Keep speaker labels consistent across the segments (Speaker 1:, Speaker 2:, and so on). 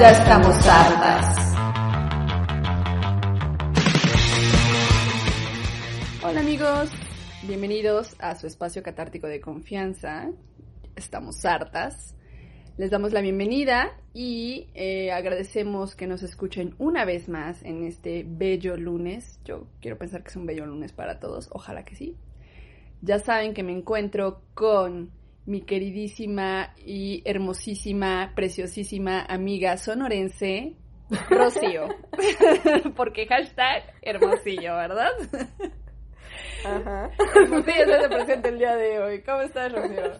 Speaker 1: Ya estamos hartas. Hola amigos, bienvenidos a su espacio catártico de confianza. Estamos hartas. Les damos la bienvenida y eh, agradecemos que nos escuchen una vez más en este bello lunes. Yo quiero pensar que es un bello lunes para todos, ojalá que sí. Ya saben que me encuentro con mi queridísima y hermosísima, preciosísima amiga sonorense, Rocío. Porque hashtag hermosillo, ¿verdad?
Speaker 2: Ajá.
Speaker 1: Hermosillo se presenta el día de hoy. ¿Cómo estás, Rocío?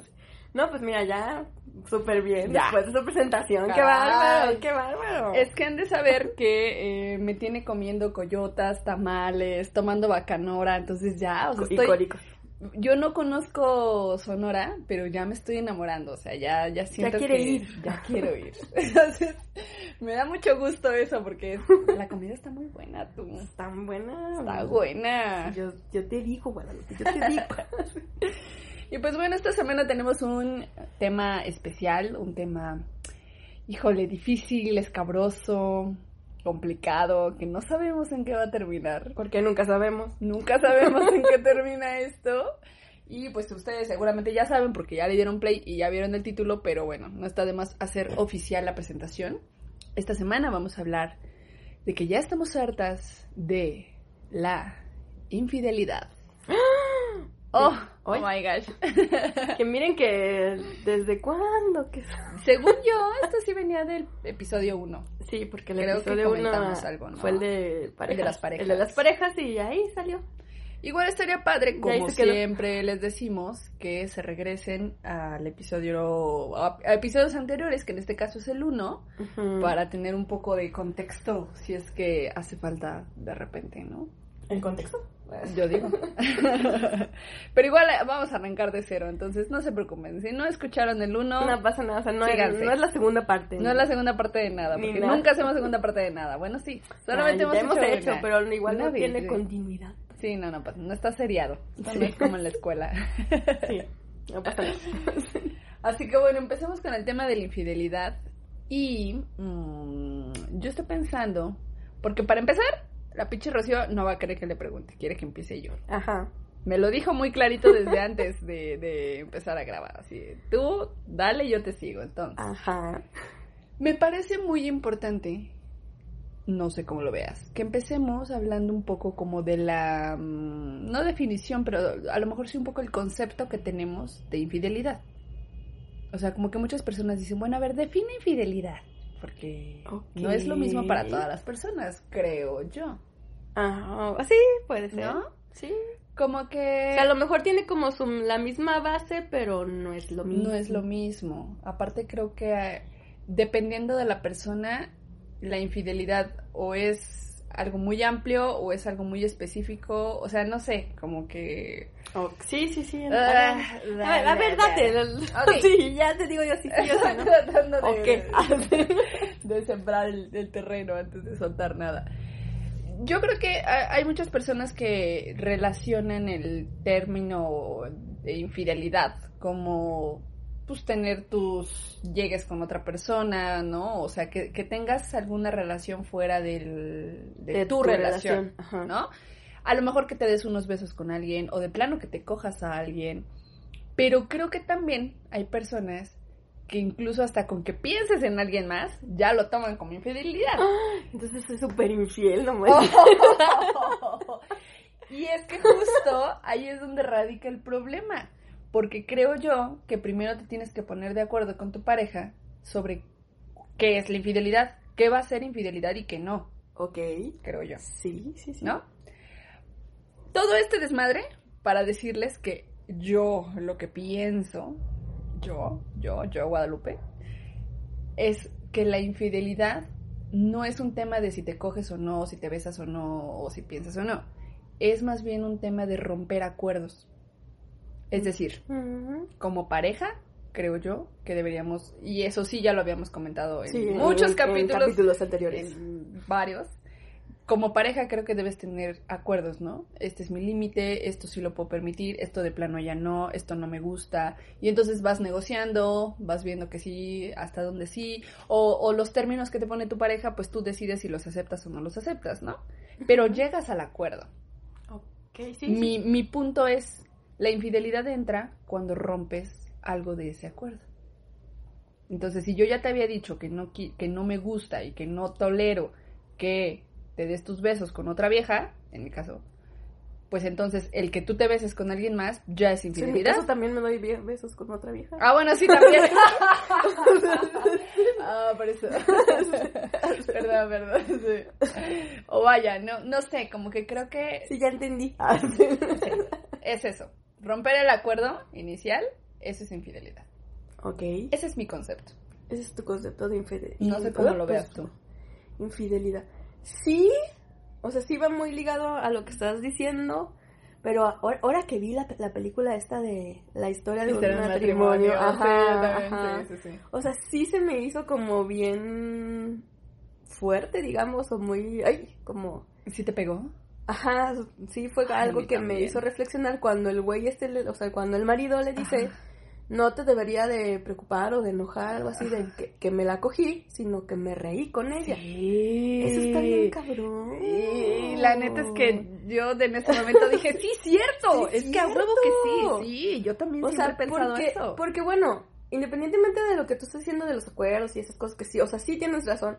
Speaker 2: No, pues mira, ya súper bien
Speaker 1: Ya.
Speaker 2: después de su presentación. ¡Qué bárbaro! ¡Qué bárbaro!
Speaker 1: Es que han de saber que eh, me tiene comiendo coyotas, tamales, tomando bacanora, entonces ya, o sea,
Speaker 2: y
Speaker 1: estoy... Yo no conozco Sonora, pero ya me estoy enamorando, o sea, ya, ya siento
Speaker 2: quiere
Speaker 1: que
Speaker 2: ir.
Speaker 1: ya quiero ir. Entonces, me da mucho gusto eso porque la comida está muy buena, tú.
Speaker 2: Están buenas.
Speaker 1: Está buena.
Speaker 2: Yo, yo te digo, Guadalupe, yo te digo.
Speaker 1: Y pues bueno, esta semana tenemos un tema especial, un tema, híjole, difícil, escabroso, complicado, que no sabemos en qué va a terminar.
Speaker 2: Porque nunca sabemos.
Speaker 1: Nunca sabemos en qué termina esto. Y pues ustedes seguramente ya saben porque ya le dieron play y ya vieron el título, pero bueno, no está de más hacer oficial la presentación. Esta semana vamos a hablar de que ya estamos hartas de la infidelidad. Oh, oh my gosh.
Speaker 2: Que miren que desde cuándo que
Speaker 1: Según yo, esto sí venía del episodio 1.
Speaker 2: Sí, porque el
Speaker 1: Creo que
Speaker 2: episodio uno
Speaker 1: comentamos algo, ¿no?
Speaker 2: fue el de parejas.
Speaker 1: El de las parejas.
Speaker 2: El de las parejas y ahí salió.
Speaker 1: Igual estaría padre, como
Speaker 2: quedó.
Speaker 1: siempre les decimos, que se regresen al episodio, a, a episodios anteriores, que en este caso es el 1,
Speaker 2: Ujú.
Speaker 1: para tener un poco de contexto, si es que hace falta de repente, ¿no?
Speaker 2: ¿El contexto?
Speaker 1: Yo digo. Pero igual eh, vamos a arrancar de cero, entonces no se preocupen. Si no escucharon el 1,
Speaker 2: No pasa nada, o sea, no es,
Speaker 1: Síganse.
Speaker 2: no es la segunda parte.
Speaker 1: no es la segunda parte de nada, porque
Speaker 2: nada.
Speaker 1: nunca hacemos segunda parte de nada. Bueno, sí, solamente
Speaker 2: Ay,
Speaker 1: hemos,
Speaker 2: hemos
Speaker 1: hecho,
Speaker 2: pero igual no tiene
Speaker 1: sí.
Speaker 2: continuidad.
Speaker 1: Sí, no, no, pasa, no está seriado. Esto no
Speaker 2: Sí.
Speaker 1: es como en la escuela.
Speaker 2: Sí, no pasa nada.
Speaker 1: Así que bueno, empecemos con el tema de la infidelidad. Y mm, yo estoy pensando, porque para empezar, la pinche Rocío no va a querer que le pregunte, quiere que empiece yo.
Speaker 2: Ajá.
Speaker 1: Me lo dijo muy clarito desde antes de, de empezar a grabar. Así, tú dale, yo te sigo. Entonces,
Speaker 2: Ajá.
Speaker 1: me parece muy importante, no sé cómo lo veas, que empecemos hablando un poco como de la, mm, no definición, pero a lo mejor sí un poco el concepto que tenemos de infidelidad. O sea, como que muchas personas dicen, bueno, a ver, define infidelidad, porque no es lo mismo para todas las personas, creo yo,
Speaker 2: Ajá. Sí, puede ser.
Speaker 1: ¿no?
Speaker 2: Sí.
Speaker 1: Como que...
Speaker 2: O sea, a lo mejor tiene como su, la misma base, pero no es lo mismo.
Speaker 1: No es lo mismo. Aparte creo que eh, dependiendo de la persona, la infidelidad o es algo muy amplio o es algo muy específico. O sea, no sé, como que...
Speaker 2: Oh, sí, sí, sí.
Speaker 1: Ah,
Speaker 2: a ver, a ver, a ver, date. Sí, ya te digo yo sí, sí, yo sí, ¿no?
Speaker 1: Tratando de, sembrar el, el terreno antes de soltar nada. Yo creo que ha- hay muchas personas que relacionan el término de infidelidad como pues tener tus llegues con otra persona, ¿no? O sea, que, que tengas alguna relación fuera del, de,
Speaker 2: De
Speaker 1: tu,
Speaker 2: tu
Speaker 1: relación. ¿no? A lo mejor que te des unos besos con alguien o de plano que te cojas a alguien. Pero creo que también hay personas que incluso hasta con que pienses en alguien más, ya lo toman como infidelidad.
Speaker 2: Entonces es súper infiel, no me
Speaker 1: y es que justo ahí es donde radica el problema. Porque creo yo que primero te tienes que poner de acuerdo con tu pareja sobre qué es la infidelidad, qué va a ser infidelidad y qué no.
Speaker 2: Ok.
Speaker 1: creo yo.
Speaker 2: Sí, sí, sí.
Speaker 1: ¿no? Todo este desmadre para decirles que yo lo que pienso, yo, yo, yo, Guadalupe, es que la infidelidad no es un tema de si te coges o no, si te besas o no, o si piensas o no. Es más bien un tema de romper acuerdos. Es decir, como pareja, creo yo que deberíamos, y eso sí ya lo habíamos comentado en
Speaker 2: Sí,
Speaker 1: muchos
Speaker 2: en
Speaker 1: capítulos,
Speaker 2: capítulos anteriores.
Speaker 1: en varios. Como pareja creo que debes tener acuerdos, ¿no? Este es mi límite, esto sí lo puedo permitir, esto de plano ya no, esto no me gusta. Y entonces vas negociando, vas viendo que sí, hasta dónde sí, o, o los términos que te pone tu pareja, pues tú decides si los aceptas o no los aceptas, ¿no? Pero llegas al acuerdo.
Speaker 2: Ok, sí.
Speaker 1: mi, mi punto es, la infidelidad entra cuando rompes algo de ese acuerdo. Entonces, si yo ya te había dicho que no, que no me gusta y que no tolero que te des tus besos con otra vieja, en mi caso, pues entonces el que tú te beses con alguien más ya es
Speaker 2: Sí,
Speaker 1: infidelidad.
Speaker 2: caso también me doy besos con otra vieja.
Speaker 1: Ah, bueno, sí, también. ah, por eso. perdón, perdón. sí. O vaya, no, no sé, como que creo que
Speaker 2: Sí, ya entendí.
Speaker 1: es eso. Romper el acuerdo inicial, eso es infidelidad.
Speaker 2: ok.
Speaker 1: Ese es mi concepto.
Speaker 2: Ese es tu concepto de infidelidad.
Speaker 1: No sé cómo lo veas tú.
Speaker 2: Infidelidad. Sí, o sea, sí va muy ligado a lo que estás diciendo, pero ahora, ahora que vi la, la película esta de la historia de un matrimonio,
Speaker 1: matrimonio, sí,
Speaker 2: ajá,
Speaker 1: también,
Speaker 2: ajá.
Speaker 1: sí, sí, sí.
Speaker 2: o sea, sí se me hizo como bien fuerte, digamos, o muy, ay, como,
Speaker 1: ¿Sí te pegó?
Speaker 2: Ajá, sí fue algo que me hizo reflexionar cuando el güey este, le- o sea, cuando el marido le dice,
Speaker 1: Ajá.
Speaker 2: no te debería de preocupar o de enojar, algo así, de que, que me la cogí, sino que me reí con ella.
Speaker 1: Sí.
Speaker 2: Eso está bien cabrón.
Speaker 1: Y la neta es que yo en ese momento dije, sí, cierto.
Speaker 2: Sí,
Speaker 1: es que a huevo
Speaker 2: cierto.
Speaker 1: que sí, sí. Yo también
Speaker 2: O
Speaker 1: siempre
Speaker 2: sea,
Speaker 1: he pensado
Speaker 2: porque,
Speaker 1: eso.
Speaker 2: porque bueno, independientemente de lo que tú estás diciendo de los acuerdos y esas cosas que sí, o sea, sí tienes razón,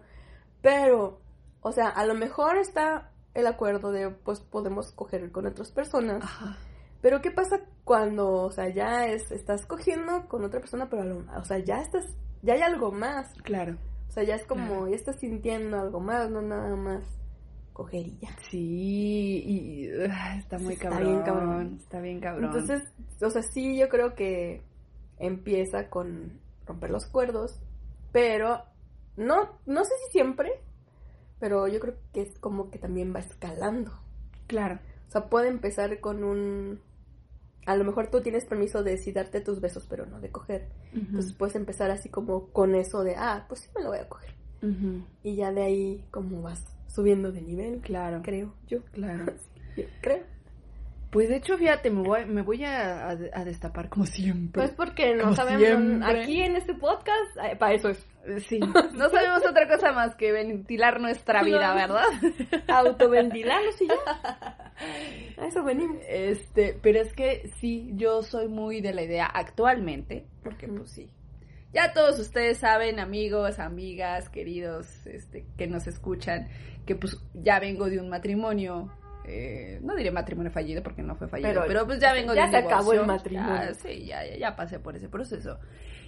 Speaker 2: pero, o sea, a lo mejor está el acuerdo de, pues, podemos coger con otras personas,
Speaker 1: Ajá.
Speaker 2: pero ¿qué pasa cuando, o sea, ya es, estás cogiendo con otra persona, pero, lo- o sea, ya estás, ya hay algo más,
Speaker 1: Claro.
Speaker 2: o sea, ya es como,
Speaker 1: Claro.
Speaker 2: ya estás sintiendo algo más, no nada más cogería.
Speaker 1: Sí, y ah, está muy
Speaker 2: Está
Speaker 1: cabrón.
Speaker 2: bien cabrón.
Speaker 1: Está bien cabrón.
Speaker 2: Entonces, o sea, sí, yo creo que empieza con romper los acuerdos, pero no, no sé si siempre, pero yo creo que es como que también va escalando.
Speaker 1: claro.
Speaker 2: O sea, puede empezar con un... A lo mejor tú tienes permiso de sí darte tus besos, pero no de coger. Entonces puedes empezar así como con eso de, ah, pues sí me lo voy a coger. Y ya de ahí como vas subiendo de nivel,
Speaker 1: Claro.
Speaker 2: creo yo.
Speaker 1: Claro.
Speaker 2: Yo creo.
Speaker 1: Pues de hecho, fíjate, me voy, me voy a, a- a destapar como siempre.
Speaker 2: Pues porque no
Speaker 1: Como
Speaker 2: sabemos,
Speaker 1: siempre.
Speaker 2: aquí en este podcast, eh, para eso es.
Speaker 1: Sí, no sabemos otra cosa más que ventilar nuestra vida,
Speaker 2: No.
Speaker 1: ¿verdad?
Speaker 2: autoventilarnos y ya. A eso venimos.
Speaker 1: Este, pero es que sí, yo soy muy de la idea actualmente, porque pues sí. Ya todos ustedes saben, amigos, amigas, queridos, este, que nos escuchan, que pues ya vengo de un matrimonio, eh, no diré matrimonio fallido porque no fue fallido, pero,
Speaker 2: Pero
Speaker 1: pues ya vengo
Speaker 2: ya
Speaker 1: de un
Speaker 2: se acabó el matrimonio.
Speaker 1: Ya, sí, ya, ya, ya pasé por ese proceso.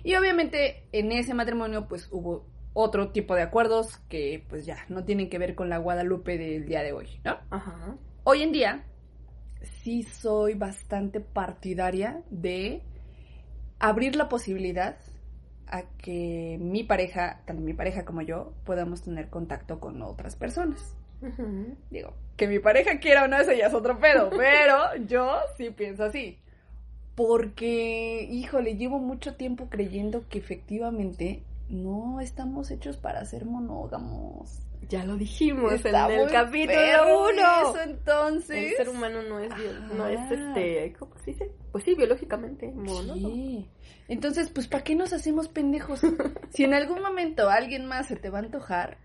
Speaker 1: Y obviamente en ese matrimonio pues hubo otro tipo de acuerdos que pues ya no tienen que ver con la Guadalupe del día de hoy, ¿no?
Speaker 2: Ajá.
Speaker 1: Hoy en día sí soy bastante partidaria de abrir la posibilidad a que mi pareja, tanto mi pareja como yo, podamos tener contacto con otras personas. Digo, que mi pareja quiera o no, eso ya es otro pedo, pero yo sí pienso así. Porque, híjole, llevo mucho tiempo creyendo que efectivamente no estamos hechos para ser monógamos.
Speaker 2: Ya lo dijimos
Speaker 1: Está
Speaker 2: en el capítulo
Speaker 1: perro
Speaker 2: 1.
Speaker 1: Eso entonces.
Speaker 2: El ser humano no es, no es
Speaker 1: Ajá.
Speaker 2: este, ¿cómo se dice? Pues sí, biológicamente.
Speaker 1: Sí. Entonces, pues, ¿para qué nos hacemos pendejos? si en algún momento alguien más se te va a antojar,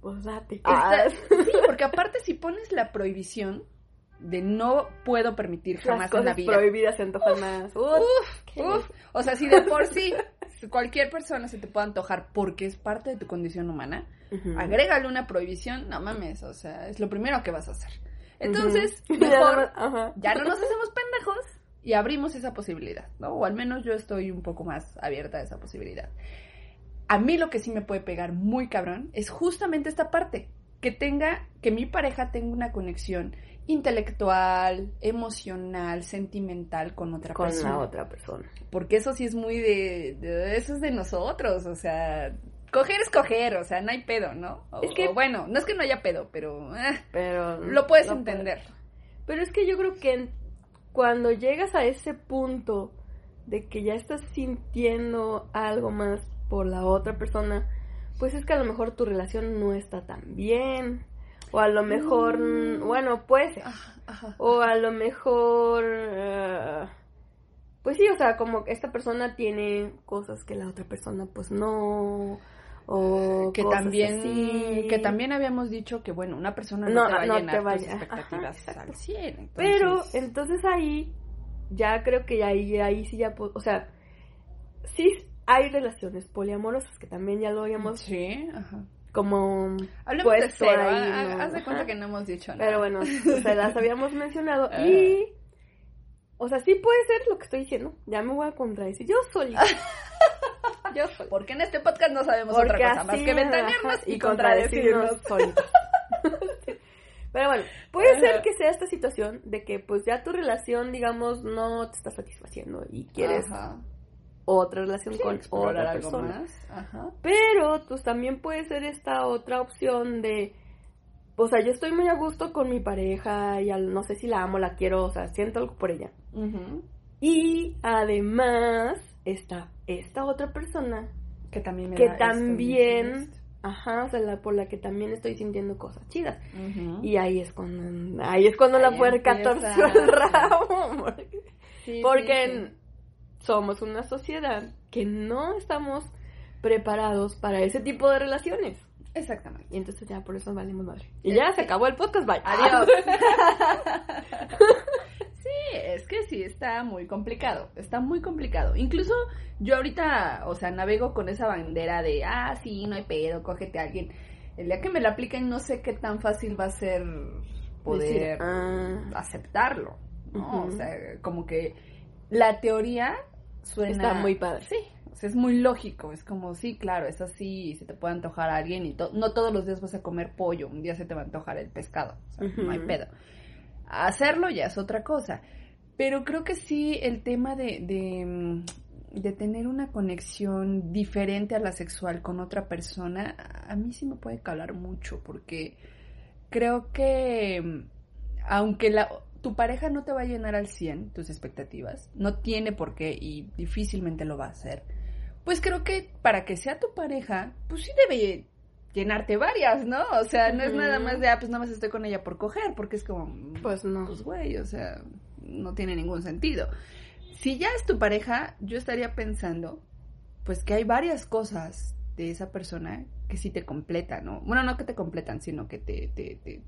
Speaker 2: Pues date.
Speaker 1: está- sí, porque aparte si pones la prohibición de no puedo permitir
Speaker 2: Las
Speaker 1: jamás en la
Speaker 2: cosas
Speaker 1: vida.
Speaker 2: prohibidas se antojan más. Uf, qué-
Speaker 1: Uf, o sea, si de por sí cualquier persona se te puede antojar porque es parte de tu condición humana, agrégale una prohibición, no mames, o sea, es lo primero que vas a hacer. Entonces, mejor ya no nos hacemos pendejos y abrimos esa posibilidad, ¿no? O al menos yo estoy un poco más abierta a esa posibilidad. A mí lo que sí me puede pegar muy cabrón es justamente esta parte, que tenga, que mi pareja tenga una conexión intelectual, emocional, sentimental con otra
Speaker 2: con
Speaker 1: persona.
Speaker 2: la otra persona.
Speaker 1: Porque eso sí es muy de, de- eso es de nosotros, o sea, coger es coger, o sea, no hay pedo, ¿no? O-
Speaker 2: Es que-
Speaker 1: o bueno, no es que no haya pedo, pero eh,
Speaker 2: Pero
Speaker 1: lo puedes
Speaker 2: no
Speaker 1: entender.
Speaker 2: Pero es que yo creo que cuando llegas a ese punto de que ya estás sintiendo algo más por la otra persona, pues es que a lo mejor tu relación no está tan bien. O a lo mejor,
Speaker 1: Mm.
Speaker 2: bueno.
Speaker 1: Ajá, ajá.
Speaker 2: O a lo mejor, eh, pues sí, o sea, como esta persona tiene cosas que la otra persona pues no. O
Speaker 1: que también
Speaker 2: así.
Speaker 1: que también habíamos dicho que bueno una persona no,
Speaker 2: No,
Speaker 1: te va
Speaker 2: no te
Speaker 1: llenar
Speaker 2: va a
Speaker 1: tus
Speaker 2: llenar.
Speaker 1: expectativas
Speaker 2: Ajá,
Speaker 1: al 100 entonces-
Speaker 2: Pero entonces ahí ya creo que ahí, ahí sí ya, o sea, sí hay relaciones poliamorosas que también ya lo habíamos
Speaker 1: sí ajá
Speaker 2: como
Speaker 1: hablemos de cero
Speaker 2: ahí,
Speaker 1: haz de cuenta que no hemos dicho nada
Speaker 2: Pero bueno, o sea, las habíamos mencionado y o sea, sí puede ser lo que estoy diciendo. Ya me voy a contradecir yo solita. yo solita.
Speaker 1: porque en este podcast no sabemos
Speaker 2: Porque
Speaker 1: otra cosa más que ventanearnos
Speaker 2: ajá,
Speaker 1: y contradecirnos
Speaker 2: solitos. Pero bueno, puede
Speaker 1: Ajá.
Speaker 2: ser que sea esta situación de que pues ya tu relación, digamos, no te está satisfaciendo y quieres
Speaker 1: Ajá.
Speaker 2: Otra relación
Speaker 1: Sí,
Speaker 2: con otra persona.
Speaker 1: ajá
Speaker 2: Pero pues también puede ser esta otra opción de, o sea, yo estoy muy a gusto con mi pareja y al- no sé si la amo, la quiero, o sea, siento algo por ella.
Speaker 1: Ujú.
Speaker 2: Y además está esta otra persona
Speaker 1: que también me
Speaker 2: que
Speaker 1: da
Speaker 2: también,
Speaker 1: esto,
Speaker 2: ajá, o sea, la- por la que también estoy sintiendo cosas chidas.
Speaker 1: Ujú.
Speaker 2: Y ahí es cuando, ahí es cuando la puerca torció el rabo.
Speaker 1: Sí,
Speaker 2: Porque
Speaker 1: sí, sí.
Speaker 2: Somos una sociedad que no estamos preparados para ese tipo de relaciones.
Speaker 1: exactamente
Speaker 2: Y entonces ya por eso valimos madre. Y ya se acabó el podcast, bye.
Speaker 1: Adiós. sí, es que sí, está muy complicado, está muy complicado. Incluso yo ahorita, o sea, navego con esa bandera de, ah, sí, no hay pedo, cógete a alguien. El día que me la apliquen no sé qué tan fácil va a ser poder
Speaker 2: Decir, ah.
Speaker 1: aceptarlo, ¿no? O sea, como que la teoría suena...
Speaker 2: Está muy padre.
Speaker 1: Sí, o sea, es muy lógico, es como, sí, claro, es así, se te puede antojar a alguien y to- no todos los días vas a comer pollo, un día se te va a antojar el pescado, o sea, no hay pedo. Hacerlo ya es otra cosa, pero creo que sí el tema de, de, mm, de tener una conexión diferente a la sexual con otra persona, a mí sí me puede calar mucho, porque creo que mm, aunque la, tu pareja no te va a llenar al 100 tus expectativas, no tiene por qué y difícilmente lo va a hacer, pues creo que para que sea tu pareja, pues sí debe llenarte varias, ¿no? O sea, no es nada más de, ah, pues nada más estoy con ella por coger, porque es como,
Speaker 2: Pues no.
Speaker 1: pues güey, o sea, no tiene ningún sentido. Si ya es tu pareja, yo estaría pensando, pues que hay varias cosas de esa persona que sí te completan, ¿no? Bueno, no que te completan, sino que te, te, te,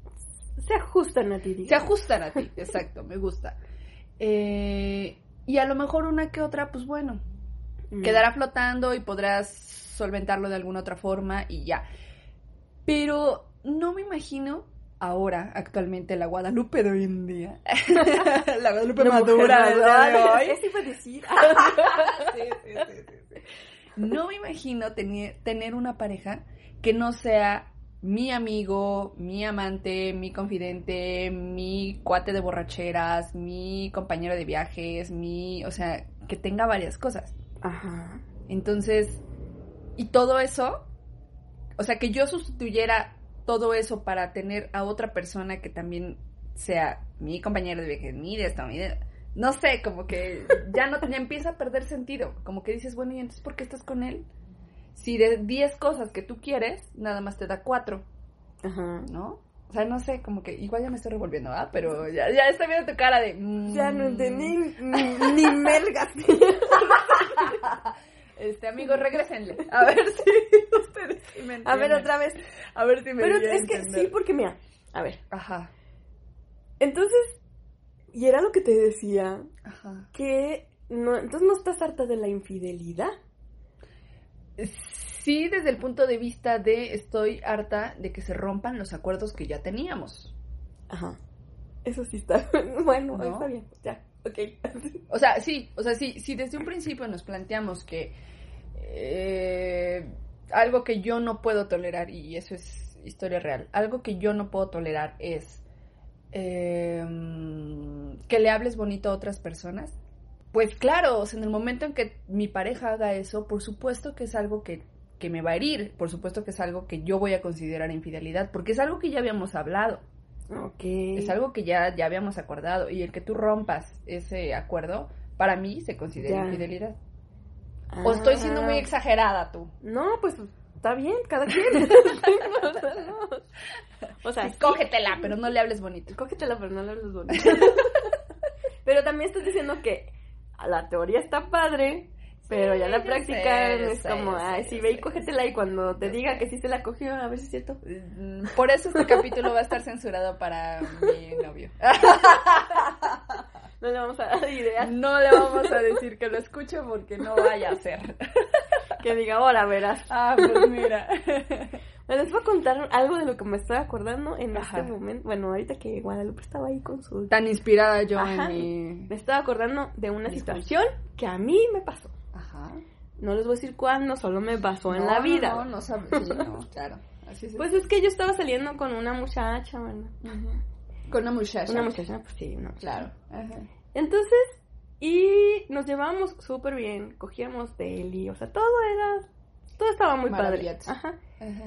Speaker 2: Se ajustan a ti,
Speaker 1: se
Speaker 2: digamos.
Speaker 1: ajustan a ti, exacto, me gusta. Eh, y a lo mejor una que otra, pues bueno,
Speaker 2: Mm.
Speaker 1: quedará flotando y podrás solventarlo de alguna otra forma y ya. Pero no me imagino ahora, actualmente, la Guadalupe de hoy en día. la Guadalupe madura de hoy.
Speaker 2: Eso iba a decir.
Speaker 1: Sí, sí, sí, sí, sí. No me imagino tener, tener una pareja que no sea mi amigo, mi amante, mi confidente, mi cuate de borracheras, mi compañero de viajes, mi, o sea, que tenga varias cosas.
Speaker 2: Ajá.
Speaker 1: Entonces, y todo eso, o sea, que yo sustituyera todo eso para tener a otra persona que también sea mi compañero de viajes, mi de esto, mi de... No sé, como que ya no ya empieza a perder sentido. Como que dices, bueno, ¿y entonces por qué estás con él? Si de 10 cosas que tú quieres, nada más te da 4,
Speaker 2: Ajá.
Speaker 1: ¿no? O sea, no sé, como que igual ya me estoy revolviendo, ¿ah? Pero ya, ya estoy viendo tu cara de... mm.
Speaker 2: Ya no entendí ni, ni melgas.
Speaker 1: Este, amigos, regresenle. A ver si ustedes sí me
Speaker 2: A ver,
Speaker 1: entienden.
Speaker 2: otra vez.
Speaker 1: A ver si me
Speaker 2: Pero es que sí, porque mira, a ver.
Speaker 1: Ajá,
Speaker 2: Entonces, y era lo que te decía,
Speaker 1: ajá.
Speaker 2: que no, entonces no estás harta de la infidelidad.
Speaker 1: Sí, desde el punto de vista de estoy harta de que se rompan los acuerdos que ya teníamos.
Speaker 2: Ajá. Eso sí está. Bueno,
Speaker 1: ¿No?
Speaker 2: está bien. Ya, ok.
Speaker 1: O sea, sí, o sea, sí, si desde un principio nos planteamos que eh, algo que yo no puedo tolerar y eso es historia real. Algo que yo no puedo tolerar es eh, que le hables bonito a otras personas. Pues claro, en el momento en que mi pareja haga eso, por supuesto que es algo que, que me va a herir, por supuesto que es algo que yo voy a considerar infidelidad, porque es algo que ya habíamos hablado.
Speaker 2: Ok.
Speaker 1: Es algo que ya, ya habíamos acordado. Y el que tú rompas ese acuerdo, para mí se considera
Speaker 2: Ya.
Speaker 1: infidelidad. O estoy siendo muy
Speaker 2: Ah.
Speaker 1: exagerada tú.
Speaker 2: No, pues está bien, cada quien. o sea, sí,
Speaker 1: Cógetela, pero no le hables bonito.
Speaker 2: cógetela, pero no le hables bonito. pero también estás diciendo que la teoría está padre, pero ya la práctica
Speaker 1: sé,
Speaker 2: es
Speaker 1: sé,
Speaker 2: como, ay, sí, ve y cógetela y cuando te diga
Speaker 1: sé.
Speaker 2: que sí se la cogió, a ver si es cierto.
Speaker 1: Mm, Por eso este capítulo va a estar censurado para mi novio.
Speaker 2: No le vamos a dar ideas
Speaker 1: No le vamos a decir que lo escuche porque no vaya a ser.
Speaker 2: que diga, ahora verás.
Speaker 1: Ah, pues mira.
Speaker 2: Les voy a contar algo de lo que me estoy acordando en
Speaker 1: Ajá.
Speaker 2: este momento. Bueno, ahorita que Guadalupe estaba ahí con su...
Speaker 1: Tan inspirada yo
Speaker 2: Ajá.
Speaker 1: mi...
Speaker 2: Me estaba acordando de una situación que a mí me pasó.
Speaker 1: Ajá.
Speaker 2: No les voy a decir cuándo, solo me pasó en
Speaker 1: No,
Speaker 2: la
Speaker 1: no,
Speaker 2: vida.
Speaker 1: No, no, sabes. Sí, no, claro. Así es.
Speaker 2: Pues es que yo estaba saliendo con una muchacha, ¿verdad?
Speaker 1: Ujú. Con una muchacha.
Speaker 2: Una muchacha, pues sí, muchacha.
Speaker 1: Claro. Ajá.
Speaker 2: Entonces, y nos llevábamos súper bien, cogíamos deli, o sea, todo era, todo estaba muy padre. Ajá.
Speaker 1: Ajá.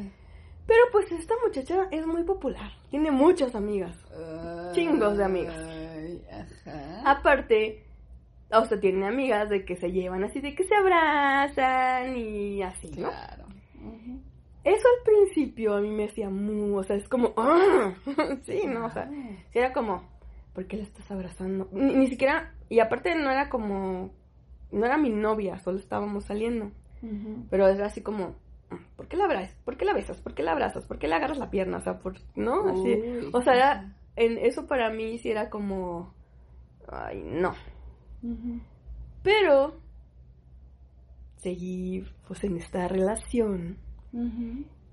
Speaker 2: Pero pues esta muchacha es muy popular, tiene muchas amigas. Chingos de amigas.
Speaker 1: Ay, Ajá.
Speaker 2: Aparte, o sea, tiene amigas de que se llevan así, de que se abrazan y así, ¿no?
Speaker 1: Claro.
Speaker 2: Eso al principio a mí me hacía muy, o sea, es como, ¡ah! sí, ¿no? O sea, sí era como, ¿por qué la estás abrazando? Ni, ni siquiera, y aparte no era como, no era mi novia, solo estábamos saliendo. Pero era así como, ¿por qué la abrazas? ¿Por qué la besas? ¿Por qué la abrazas? ¿Por qué le agarras la pierna? O sea, por, ¿no? Así.
Speaker 1: Uy.
Speaker 2: O sea, era, en eso para mí sí era como, ay, no. Pero seguí pues en esta relación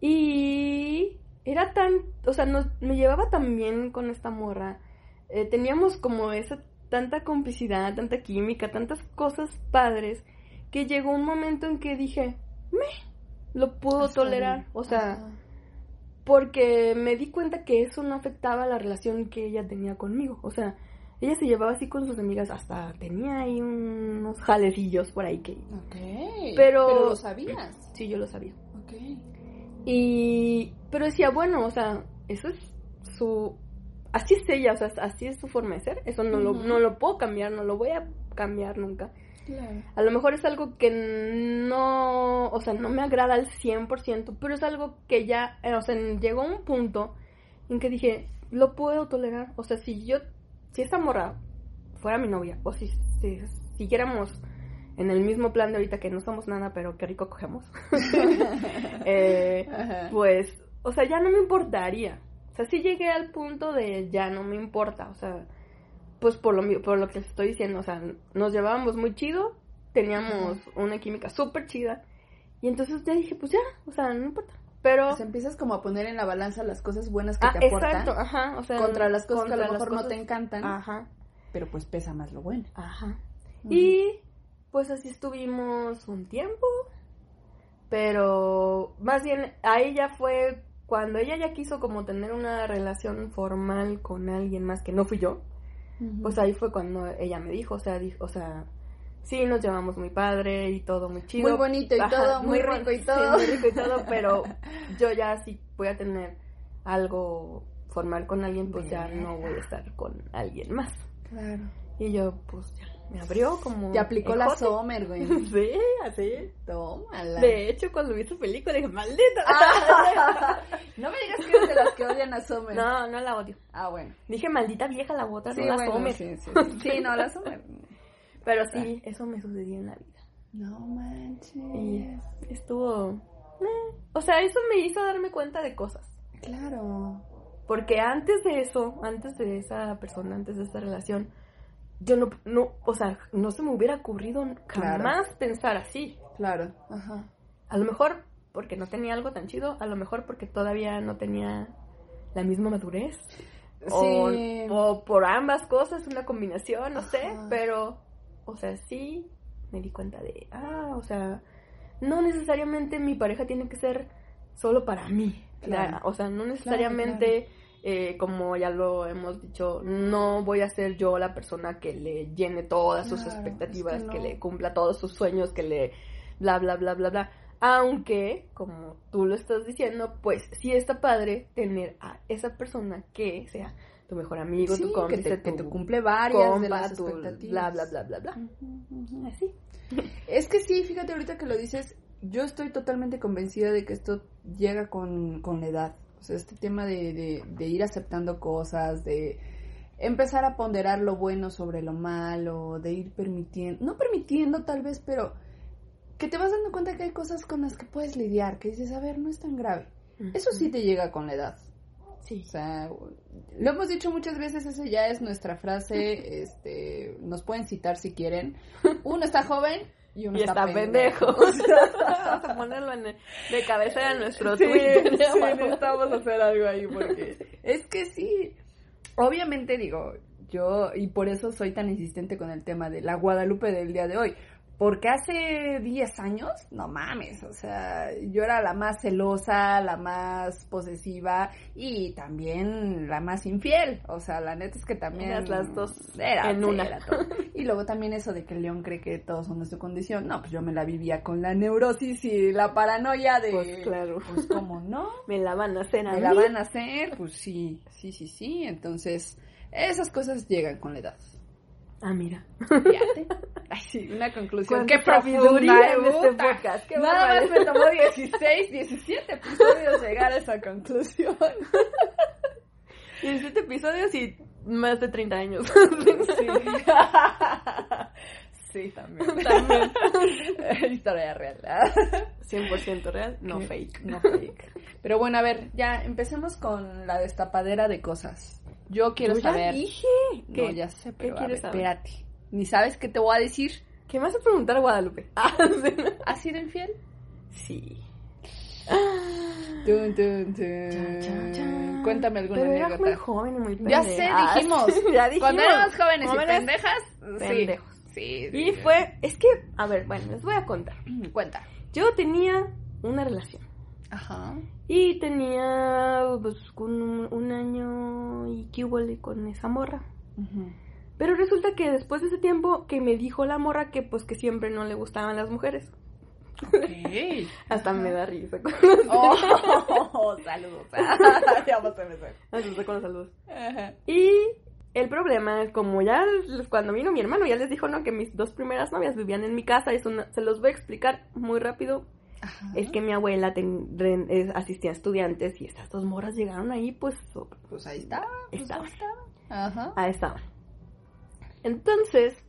Speaker 2: y era tan, o sea, nos, me llevaba tan bien con esta morra. Eh, teníamos como esa tanta complicidad, tanta química, tantas cosas padres que llegó un momento en que dije, me, lo puedo
Speaker 1: Hasta
Speaker 2: tolerar. O sea,
Speaker 1: Ajá.
Speaker 2: porque me di cuenta que eso no afectaba la relación que ella tenía conmigo. O sea, ella se llevaba así con sus amigas, hasta tenía ahí unos jalecillos por ahí que
Speaker 1: Ok.
Speaker 2: Pero-
Speaker 1: Pero lo sabías.
Speaker 2: sí yo lo sabía.
Speaker 1: Ok.
Speaker 2: Y pero decía, bueno, o sea, eso es su así es ella, o sea, así es su forma de ser. Eso no lo no lo puedo cambiar, no lo voy a cambiar nunca.
Speaker 1: Claro.
Speaker 2: A lo mejor es algo que no, o sea, no me agrada al 100%, pero es algo que ya, eh, o sea, llegó un punto en que dije, lo puedo tolerar. O sea, si yo, si esta morra fuera mi novia, o si, si siguiéramos en el mismo plan de ahorita que no somos nada, pero qué rico cogemos, eh, pues, o sea, ya no me importaría. O sea, sí llegué al punto de ya no me importa, o sea, pues por lo, por lo que estoy diciendo, o sea, nos llevábamos muy chido, teníamos una química súper chida, y entonces ya dije, pues ya, o sea, no importa. Pero,
Speaker 1: sea, empiezas como a poner en la balanza las cosas buenas que
Speaker 2: ah,
Speaker 1: te aportan
Speaker 2: exacto, ajá, o sea,
Speaker 1: contra las cosas que a lo mejor no te encantan,
Speaker 2: Ajá,
Speaker 1: pero pues pesa más lo bueno.
Speaker 2: ajá. Y pues así estuvimos un tiempo, pero más bien a ella fue cuando ella ya quiso como tener una relación formal con alguien más que no fui yo, Pues ahí fue cuando ella me dijo, o sea, dijo, o sea, sí nos llevamos muy padre y todo muy chido.
Speaker 1: Muy bonito y
Speaker 2: Ajá,
Speaker 1: todo, muy rico y
Speaker 2: sí,
Speaker 1: todo.
Speaker 2: muy rico y todo, pero yo ya sí voy a tener algo formal con alguien, pues ya no voy a estar con alguien más.
Speaker 1: Claro.
Speaker 2: Y yo, pues ya, me abrió como...
Speaker 1: Te aplicó la. Sommer, güey.
Speaker 2: Sí, así.
Speaker 1: Tómala.
Speaker 2: De hecho, cuando vi esa película dije, maldita.
Speaker 1: No me digas que eres de las que odian a Sommer.
Speaker 2: no, no la odio.
Speaker 1: Ah, bueno.
Speaker 2: Dije, maldita vieja la bota,
Speaker 1: Sí,
Speaker 2: no la
Speaker 1: bueno,
Speaker 2: Sommer.
Speaker 1: sí, sí, sí. Sí, no, la Sommer.
Speaker 2: Pero sí, eso me sucedió en la vida.
Speaker 1: No manches.
Speaker 2: Y estuvo... eh, O sea, eso me hizo darme cuenta de cosas.
Speaker 1: Claro.
Speaker 2: Porque antes de eso, antes de esa persona, antes de esta relación, yo no, no, o sea, no se me hubiera ocurrido
Speaker 1: Claro.
Speaker 2: jamás pensar así.
Speaker 1: Claro. Ajá.
Speaker 2: A lo mejor porque no tenía algo tan chido, a lo mejor porque todavía no tenía la misma madurez.
Speaker 1: Sí.
Speaker 2: o por ambas cosas, una combinación, no sé, pero, o sea, sí me di cuenta de, ah, o sea, no necesariamente mi pareja tiene que ser solo para mí.
Speaker 1: Claro.
Speaker 2: La- o sea, no necesariamente, eh, como ya lo hemos dicho, no voy a ser yo la persona que le llene todas sus
Speaker 1: Claro,
Speaker 2: expectativas,
Speaker 1: es que
Speaker 2: le cumpla todos sus sueños, que le bla, bla, bla, bla, bla. Aunque, como tú lo estás diciendo, pues sí está padre tener a esa persona que sea tu mejor amigo,
Speaker 1: Sí,
Speaker 2: tu
Speaker 1: que
Speaker 2: cómplice,
Speaker 1: que te cumple varias de
Speaker 2: compa,
Speaker 1: las
Speaker 2: tu
Speaker 1: expectativas.
Speaker 2: bla, bla, bla, bla, bla. Así.
Speaker 1: Es que sí, fíjate ahorita que lo dices, yo estoy totalmente convencida de que esto llega con, con la edad. O sea, este tema de, de, de ir aceptando cosas, de empezar a ponderar lo bueno sobre lo malo, de ir permitiendo, no permitiendo tal vez, pero que te vas dando cuenta que hay cosas con las que puedes lidiar, que dices, a ver, no es tan grave. Eso sí te llega con la edad.
Speaker 2: Sí.
Speaker 1: O sea, lo hemos dicho muchas veces, esa ya es nuestra frase, este, nos pueden citar si quieren. Uno está joven y uno
Speaker 2: Y
Speaker 1: está,
Speaker 2: está pendejo. Vamos a ponerlo en el- de cabeza en nuestro
Speaker 1: Sí,
Speaker 2: Twitter.
Speaker 1: sí, necesitamos hacer algo ahí porque es que sí. Obviamente digo, yo y por eso soy tan insistente con el tema de la Guadalupe del día de hoy. Porque hace 10 años, no mames, o sea, yo era la más celosa, la más posesiva y también la más infiel. O sea, la neta es que también...
Speaker 2: Eras las dos
Speaker 1: Era,
Speaker 2: en una.
Speaker 1: era. Y luego también eso de que el león cree que todos son de su condición. No, pues yo me la vivía con la neurosis y la paranoia de...
Speaker 2: Pues claro.
Speaker 1: Pues como no,
Speaker 2: Me la van a hacer a
Speaker 1: me
Speaker 2: mí.
Speaker 1: la van a hacer, pues sí, sí, sí, sí. Entonces, esas cosas llegan con la edad.
Speaker 2: Ah, mira.
Speaker 1: Fíjate. Ay, sí, una conclusión. Qué profunda
Speaker 2: en este podcast, qué
Speaker 1: Nada más
Speaker 2: bárbaro.
Speaker 1: me tomó 16, 17 episodios llegar a esa conclusión.
Speaker 2: 17 episodios y más de 30 años.
Speaker 1: Sí. Sí, también.
Speaker 2: También.
Speaker 1: Historia real.
Speaker 2: 100% real, no fake.
Speaker 1: No fake. Pero bueno, a ver, ya empecemos con la destapadera de cosas. Yo quiero
Speaker 2: Yo ya
Speaker 1: saber.
Speaker 2: dije.
Speaker 1: No,
Speaker 2: ¿Qué?
Speaker 1: ya sé, pero a ver,
Speaker 2: quieres saber?
Speaker 1: espérate. Ni sabes qué te voy a decir.
Speaker 2: ¿Qué me vas a preguntar, Guadalupe? Ah.
Speaker 1: ¿Has sido infiel?
Speaker 2: Sí. Chan, chan, chan.
Speaker 1: Cuéntame alguna
Speaker 2: Pero era
Speaker 1: anécdota.
Speaker 2: muy joven y muy
Speaker 1: Ya
Speaker 2: pendeja.
Speaker 1: sé, dijimos.
Speaker 2: ya dijimos.
Speaker 1: Cuando éramos jóvenes, y pendejas,
Speaker 2: pendejos.
Speaker 1: sí. Sí.
Speaker 2: Y
Speaker 1: sí.
Speaker 2: fue, es que, a ver, bueno, les voy a contar.
Speaker 1: Cuenta.
Speaker 2: Yo tenía una relación.
Speaker 1: Ajá.
Speaker 2: Y tenía pues un, un año y qué hubo con esa morra. Pero resulta que después de ese tiempo que me dijo la morra que pues que siempre no le gustaban las mujeres. Hasta me da risa.
Speaker 1: Oh, saludos. ya vas a empezar.
Speaker 2: Con los saludos.
Speaker 1: Ajá.
Speaker 2: Y el problema es como ya cuando vino mi hermano ya les dijo no que mis dos primeras novias vivían en mi casa. Eso no- se los voy a explicar muy rápido.
Speaker 1: Ajá.
Speaker 2: Es que mi abuela ten- re- es- asistía a estudiantes y estas dos morras llegaron ahí pues
Speaker 1: Pues ahí está. Pues
Speaker 2: Estaban.
Speaker 1: ahí estaba. Ajá.
Speaker 2: Ahí estaban. Entonces,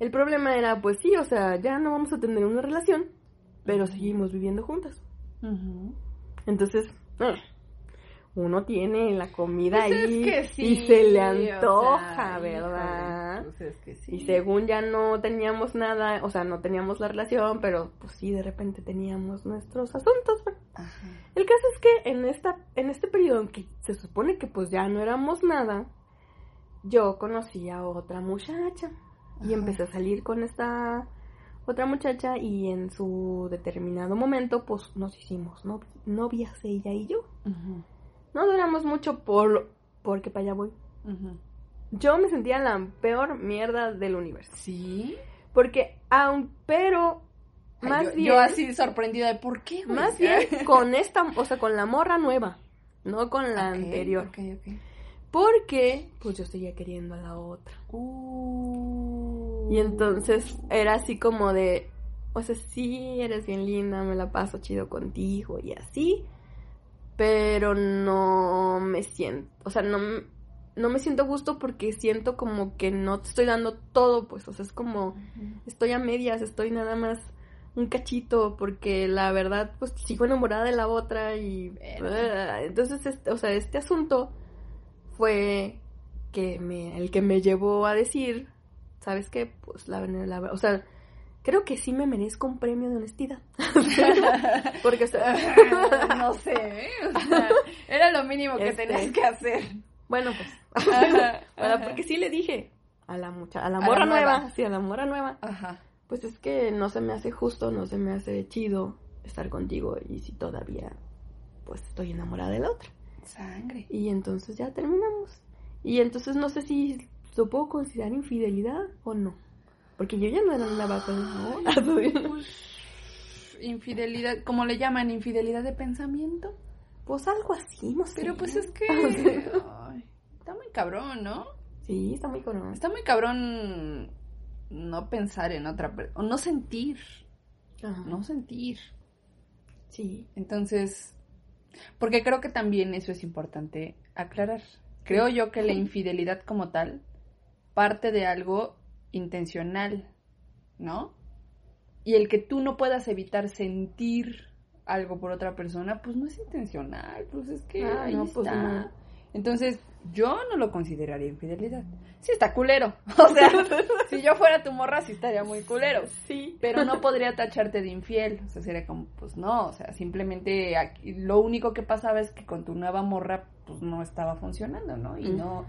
Speaker 2: el problema era, pues sí, o sea, ya no vamos a tener una relación, pero seguimos viviendo juntas. Entonces, ah, uno tiene la comida
Speaker 1: Pues es
Speaker 2: ahí
Speaker 1: que sí,
Speaker 2: y se le
Speaker 1: o
Speaker 2: antoja,
Speaker 1: sea,
Speaker 2: ¿verdad?
Speaker 1: híjole, pues es que sí.
Speaker 2: Y según ya no teníamos nada, o sea, no teníamos la relación, pero pues sí, de repente teníamos nuestros asuntos.
Speaker 1: Ajá.
Speaker 2: El caso es que en esta en este periodo en que se supone que pues ya no éramos nada, yo conocí a otra muchacha y
Speaker 1: Ajá.
Speaker 2: empecé a salir con esta otra muchacha y en su determinado momento pues nos hicimos novi- novias ella y yo.
Speaker 1: Ujú.
Speaker 2: No duramos mucho por porque para allá voy. Yo me sentía la peor mierda del universo,
Speaker 1: Sí.
Speaker 2: porque aun pero
Speaker 1: Ay,
Speaker 2: más
Speaker 1: yo,
Speaker 2: bien
Speaker 1: yo así sorprendida de por qué, güey?
Speaker 2: Más bien con esta, o sea, con la morra nueva, no con la anterior.
Speaker 1: ok, ok.
Speaker 2: Porque, pues yo seguía queriendo a la otra.
Speaker 1: Uh.
Speaker 2: Y entonces era así como de, o sea, sí, eres bien linda, me la paso chido contigo y así, pero no me siento, o sea, no, no me siento gusto porque siento como que no te estoy dando todo, pues, o sea, es como, estoy a medias, estoy nada más un cachito, porque la verdad, pues sigo enamorada de la otra y... Entonces, este, o sea, este asunto fue que me, el que me llevó a decir, ¿sabes qué? Pues la, la o sea, creo que sí me merezco un premio de honestidad. porque, o sea,
Speaker 1: no sé, ¿eh? o sea, era lo mínimo que
Speaker 2: Este.
Speaker 1: tenías que hacer.
Speaker 2: bueno, pues,
Speaker 1: Ajá,
Speaker 2: Bueno,
Speaker 1: ajá.
Speaker 2: porque sí le dije a la mucha, a la
Speaker 1: A la
Speaker 2: morra
Speaker 1: nueva.
Speaker 2: nueva, sí, a la morra nueva,
Speaker 1: Ajá.
Speaker 2: pues es que no se me hace justo, no se me hace chido estar contigo y si todavía pues estoy enamorada de la otra.
Speaker 1: Sangre.
Speaker 2: Y entonces ya terminamos. Y entonces no sé si lo puedo considerar infidelidad o no. Porque yo ya no era una vaca, ¿no?
Speaker 1: Infidelidad, ¿cómo le llaman? ¿Infidelidad de pensamiento?
Speaker 2: Pues algo así, no sé.
Speaker 1: Pero pues es que... ay, está muy cabrón, ¿no?
Speaker 2: Sí, está muy cabrón.
Speaker 1: Está muy cabrón no pensar en otra persona, o no sentir,
Speaker 2: Ajá.
Speaker 1: no sentir.
Speaker 2: Sí.
Speaker 1: Entonces, porque creo que también eso es importante aclarar. Creo yo que la infidelidad como tal parte de algo intencional, ¿no? Y el que tú no puedas evitar sentir algo por otra persona, pues no es intencional, pues es que
Speaker 2: Ah,
Speaker 1: ahí
Speaker 2: no, pues
Speaker 1: está.
Speaker 2: no.
Speaker 1: Entonces, yo no lo consideraría infidelidad. Sí está culero. O sea, si yo fuera tu morra, sí estaría muy culero
Speaker 2: Sí.
Speaker 1: pero no podría tacharte de infiel. O sea, sería como, pues no, o sea, simplemente aquí, lo único que pasaba es que con tu nueva morra, pues no estaba funcionando, ¿no? Y no,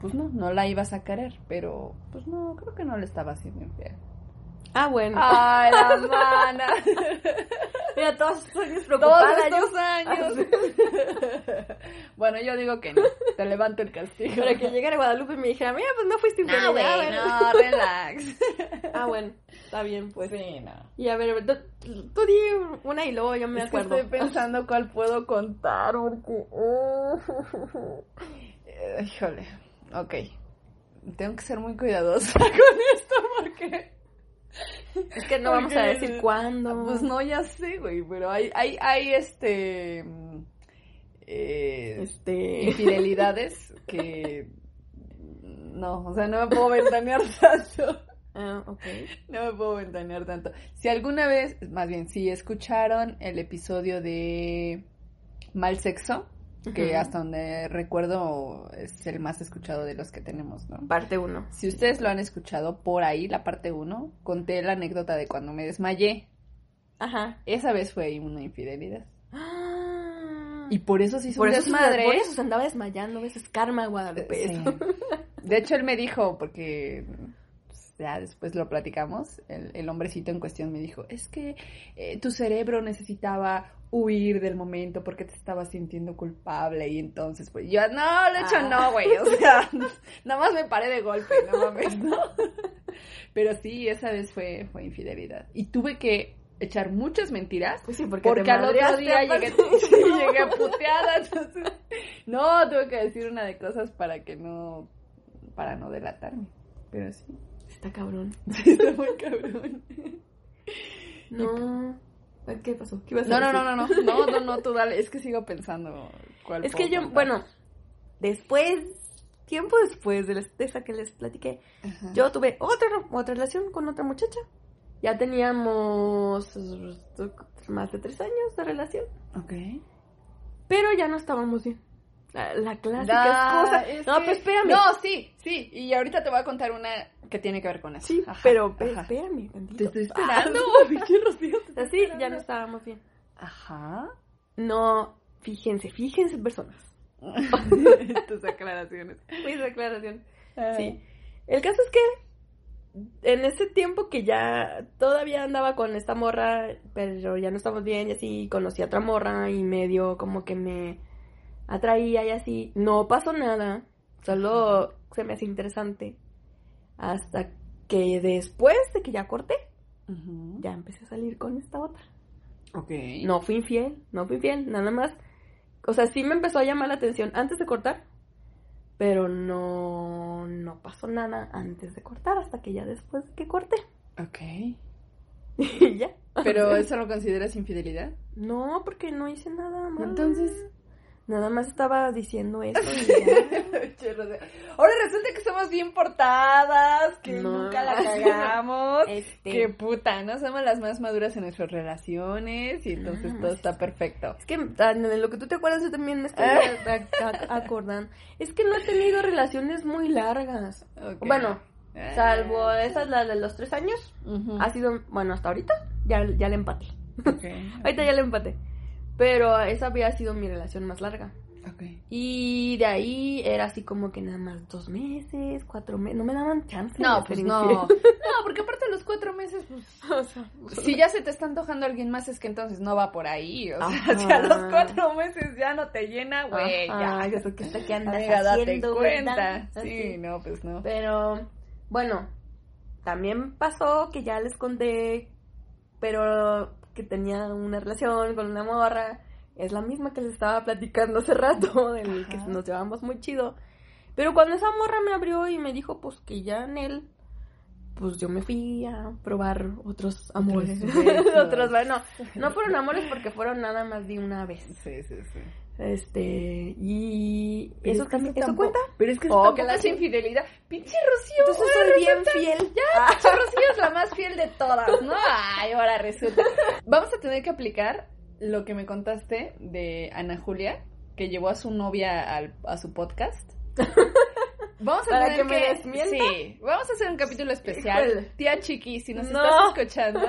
Speaker 1: pues no, no la ibas a querer, pero pues no, creo que no le estaba haciendo infiel.
Speaker 2: Ah, bueno.
Speaker 1: ¡Ay, la mana!
Speaker 2: Mira, todos estoy
Speaker 1: Todos
Speaker 2: despreocupada.
Speaker 1: estos
Speaker 2: yo.
Speaker 1: años. bueno, yo digo que no. Te levanto el castigo.
Speaker 2: Para que llegara a Guadalupe y me dijera, mira, pues no fuiste infiel.
Speaker 1: No, güey,
Speaker 2: Ah,
Speaker 1: no, relax.
Speaker 2: Ah, bueno, está bien, pues.
Speaker 1: Sí, no.
Speaker 2: Y a ver, tú, tú di una y luego yo me
Speaker 1: es que
Speaker 2: acuerdo.
Speaker 1: estoy pensando cuál puedo contar porque... Eh, híjole, ok. Tengo que ser muy cuidadosa con esto porque...
Speaker 2: Es que no vamos a decir cuándo.
Speaker 1: Pues no, ya sé, güey, pero hay, hay, hay este... eh,
Speaker 2: Este.
Speaker 1: infidelidades que... No, o sea, no me puedo ventanear tanto.
Speaker 2: Ah, ok.
Speaker 1: No me puedo ventanear tanto. Si alguna vez, más bien, si escucharon el episodio de Mal Sexo, que hasta donde recuerdo es el más escuchado de los que tenemos, ¿no?
Speaker 2: Parte uno.
Speaker 1: Si ustedes lo han escuchado por ahí, la parte 1, conté la anécdota de cuando me desmayé.
Speaker 2: Ajá.
Speaker 1: Esa vez fue una infidelidad.
Speaker 2: Ah.
Speaker 1: Y por eso se hizo
Speaker 2: por
Speaker 1: un
Speaker 2: eso, se-
Speaker 1: desmadre.
Speaker 2: por eso se andaba desmayando. Ves, es karma, Guadalupe.
Speaker 1: Sí. De hecho, él me dijo, porque pues, ya después lo platicamos, el, el hombrecito en cuestión me dijo, es que eh, tu cerebro necesitaba huir del momento porque te estabas sintiendo culpable y entonces pues yo, no, de hecho
Speaker 2: Ah.
Speaker 1: no, güey, o sea, nada más me paré de golpe, no mames, ¿no? Pero sí, esa vez fue, fue infidelidad. Y tuve que echar muchas mentiras
Speaker 2: Pues sí, porque,
Speaker 1: al otro día llegué, llegué puteada, entonces, no, tuve que decir una de cosas para que no, para no delatarme, pero sí,
Speaker 2: Está cabrón.
Speaker 1: sí, está muy cabrón.
Speaker 2: No. ¿Qué pasó? ¿Qué ibas a
Speaker 1: No, no,
Speaker 2: decir?
Speaker 1: no, no, no, no, no, no, tú dale, es que sigo pensando cuál
Speaker 2: Es que yo,
Speaker 1: contar.
Speaker 2: bueno, después, tiempo después de, la- de esa que les platiqué,
Speaker 1: Ajá.
Speaker 2: yo tuve otra, otra relación con otra muchacha. Ya teníamos más de tres años de relación,
Speaker 1: Ok.
Speaker 2: pero ya no estábamos bien. La, la clásica
Speaker 1: Da,
Speaker 2: cosa.
Speaker 1: es
Speaker 2: No,
Speaker 1: que-
Speaker 2: pues espérame.
Speaker 1: No, sí, sí, y ahorita te voy a contar una que tiene que ver con eso.
Speaker 2: sí,
Speaker 1: Ajá,
Speaker 2: pero pe-
Speaker 1: ajá.
Speaker 2: espérame tantito.
Speaker 1: Te estoy esperando, pinche Rocío,
Speaker 2: Así, ya no estábamos bien.
Speaker 1: Ajá.
Speaker 2: No, fíjense, fíjense personas.
Speaker 1: Tus aclaraciones.
Speaker 2: Muy declaración.
Speaker 1: Ah.
Speaker 2: Sí. El caso es que en ese tiempo que ya todavía andaba con esta morra, pero ya no estamos bien y así, conocí a otra morra y medio como que me atraía y así. No pasó nada, solo se me hace interesante. Hasta que después de que ya corté, Ya empecé a salir con esta otra.
Speaker 1: Ok.
Speaker 2: No fui infiel, no fui infiel, nada más. O sea, sí me empezó a llamar la atención antes de cortar, pero no, no pasó nada antes de cortar, hasta que ya después de que corté.
Speaker 1: Ok.
Speaker 2: Y ya.
Speaker 1: Pero eso lo consideras infidelidad?
Speaker 2: No, porque no hice nada más.
Speaker 1: Entonces.
Speaker 2: Nada más estaba diciendo eso y ya.
Speaker 1: Ahora resulta que somos bien portadas, que
Speaker 2: No.
Speaker 1: nunca la cagamos.
Speaker 2: Este,
Speaker 1: Que puta, no somos las más maduras en nuestras relaciones y entonces
Speaker 2: Ah,
Speaker 1: todo está perfecto.
Speaker 2: Es que tan- de lo que tú te acuerdas, yo también me estoy
Speaker 1: Ah.
Speaker 2: acordando. Es que no he tenido relaciones muy largas. Bueno,
Speaker 1: Ah.
Speaker 2: salvo esas, la de los tres años. Ha sido, bueno, hasta ahorita ya, ya le empaté.
Speaker 1: Ok.
Speaker 2: Ahorita ya le empaté. Pero esa había sido mi relación más larga.
Speaker 1: Ok.
Speaker 2: Y de ahí era así como que nada más dos meses, cuatro meses. No me daban chance.
Speaker 1: No, pues
Speaker 2: infiel.
Speaker 1: no. No, porque aparte de los cuatro meses, pues
Speaker 2: o sea,
Speaker 1: si ya se te está antojando alguien más, es que entonces no va por ahí. O sea,
Speaker 2: Ajá.
Speaker 1: si a los cuatro meses ya no te llena, güey, ya.
Speaker 2: yo sé que está que andas
Speaker 1: Amiga, date
Speaker 2: haciendo,
Speaker 1: cuenta.
Speaker 2: ¿verdad?
Speaker 1: Sí,
Speaker 2: Así.
Speaker 1: no, pues no.
Speaker 2: Pero, bueno, también pasó que ya les conté, pero que tenía una relación con una morra. Es la misma que les estaba platicando hace rato, del que nos llevamos muy chido. Pero cuando esa morra me abrió y me dijo, pues que ya en él, pues yo me fui a probar otros amores.
Speaker 1: Otros
Speaker 2: otros, bueno, no fueron amores porque fueron nada más de una vez.
Speaker 1: Sí, sí, sí.
Speaker 2: Este, y
Speaker 1: Pero
Speaker 2: eso
Speaker 1: es que
Speaker 2: también,
Speaker 1: eso
Speaker 2: ¿eso
Speaker 1: tampoco-
Speaker 2: cuenta?
Speaker 1: Pero es que eso
Speaker 2: Oh, que la
Speaker 1: es infidelidad. Pinche Rocío.
Speaker 2: Entonces soy bien
Speaker 1: resulta-
Speaker 2: fiel.
Speaker 1: Ya, pinche Rocío es la más fiel de todas, ¿no? Ay, ahora resulta. Vamos a tener que aplicar lo que me contaste de Ana Julia, que llevó a su novia al- a su podcast. Vamos a
Speaker 2: ¿Para
Speaker 1: tener
Speaker 2: que me desmienta?
Speaker 1: Sí, vamos a hacer un capítulo especial.
Speaker 2: Híjole.
Speaker 1: Tía Chiqui, si nos
Speaker 2: No.
Speaker 1: estás escuchando,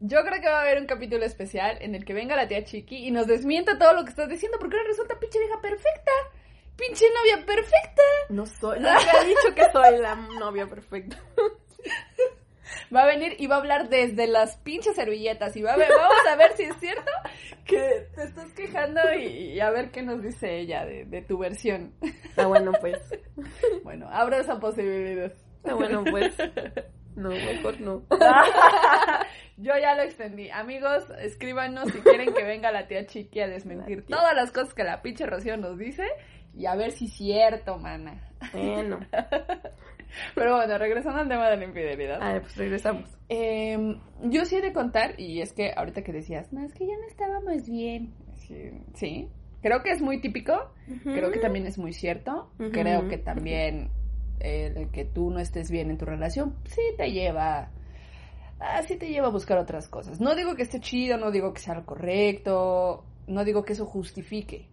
Speaker 1: yo creo que va a haber un capítulo especial en el que venga la tía Chiqui y nos desmienta todo lo que estás diciendo, porque ahora resulta pinche vieja perfecta. Pinche novia perfecta.
Speaker 2: No soy, no he dicho que soy la novia perfecta.
Speaker 1: Va a venir y va a hablar desde las pinches servilletas y va a ver, vamos a ver si es cierto que te estás quejando y, y a ver qué nos dice ella de, de tu versión.
Speaker 2: Ah, bueno, pues.
Speaker 1: Bueno, abro esa posibilidad.
Speaker 2: Ah, bueno, pues. No, mejor no.
Speaker 1: Yo ya lo extendí. Amigos, escríbanos si quieren que venga la tía Chiqui a desmentir
Speaker 2: La
Speaker 1: todas las cosas que la pinche Rocío nos dice y a ver si es cierto, mana.
Speaker 2: Bueno.
Speaker 1: Pero bueno, regresando al tema de la infidelidad.
Speaker 2: A ver, pues regresamos.
Speaker 1: Eh, yo sí he de contar, y es que ahorita que decías, no, es que ya no estábamos bien. Sí, sí. creo que es muy típico, creo que también es muy cierto, creo que también el que tú no estés bien en tu relación, sí te lleva, ah, sí te lleva a buscar otras cosas. No digo que esté chido, no digo que sea lo correcto, no digo que eso justifique,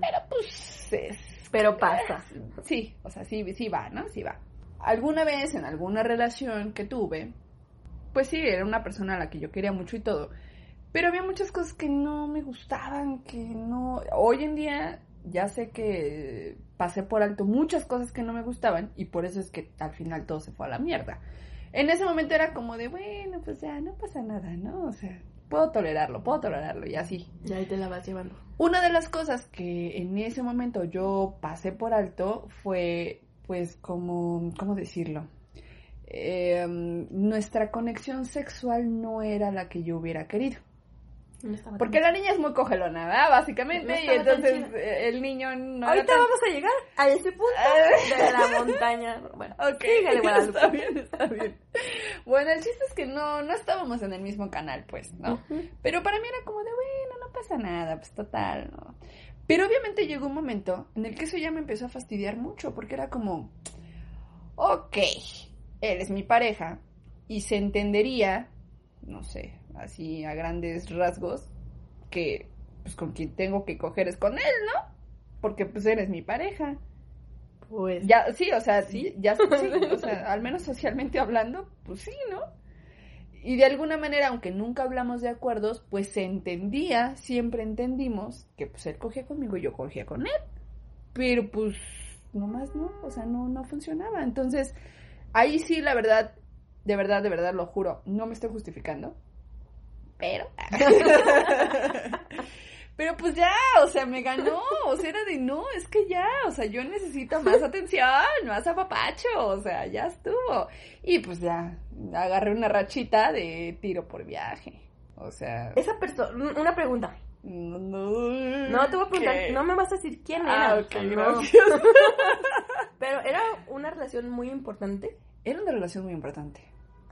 Speaker 1: pero pues es
Speaker 2: Pero pasa.
Speaker 1: Sí, o sea, sí, sí va, ¿no? Sí va. Alguna vez en alguna relación que tuve, pues sí, era una persona a la que yo quería mucho y todo, pero había muchas cosas que no me gustaban, que no... Hoy en día ya sé que pasé por alto muchas cosas que no me gustaban y por eso es que al final todo se fue a la mierda. En ese momento era como de, bueno, pues ya no pasa nada, ¿no? O sea, puedo tolerarlo, puedo tolerarlo y así.
Speaker 2: Y ahí te la vas llevando.
Speaker 1: Una de las cosas que en ese momento yo pasé por alto fue, pues, como, ¿cómo decirlo? Eh, nuestra conexión sexual no era la que yo hubiera querido.
Speaker 2: No
Speaker 1: Porque la niña es muy cogelona, ¿verdad? Básicamente,
Speaker 2: No
Speaker 1: y entonces eh, el niño no
Speaker 2: Ahorita
Speaker 1: tan-
Speaker 2: vamos a llegar a ese punto de la montaña. Bueno,
Speaker 1: Ok,
Speaker 2: sígale,
Speaker 1: está bien, está bien. Bueno, el chiste es que no, no estábamos en el mismo canal, pues, ¿no? Pero para mí era como de, bueno, no pasa nada, pues total, ¿no? Pero obviamente llegó un momento en el que eso ya me empezó a fastidiar mucho, porque era como, ok, eres mi pareja, y se entendería, no sé, así a grandes rasgos, que pues con quien tengo que coger es con él, ¿no? Porque pues eres mi pareja.
Speaker 2: Pues
Speaker 1: Ya, sí, o sea,
Speaker 2: Sí.
Speaker 1: ya, sí, o sea, al menos socialmente hablando, pues sí, ¿no? Y de alguna manera, aunque nunca hablamos de acuerdos, pues se entendía, siempre entendimos que pues él cogía conmigo y yo cogía con él. Pero pues, nomás no, o sea, no, no funcionaba. Entonces, ahí sí, la verdad, de verdad, de verdad, lo juro, no me estoy justificando. Pero... Pero pues ya, o sea, me ganó, o sea, era de no, es que ya, o sea, yo necesito más atención, más apapacho, o sea, ya estuvo. Y pues ya, agarré una rachita de tiro por viaje, o sea...
Speaker 2: esa persona, una pregunta.
Speaker 1: No, no,
Speaker 2: te voy a preguntar,
Speaker 1: ¿qué?
Speaker 2: no me vas a decir quién era.
Speaker 1: Ah,
Speaker 2: no.
Speaker 1: gracias.
Speaker 2: Pero era una relación muy importante.
Speaker 1: Era una relación muy importante.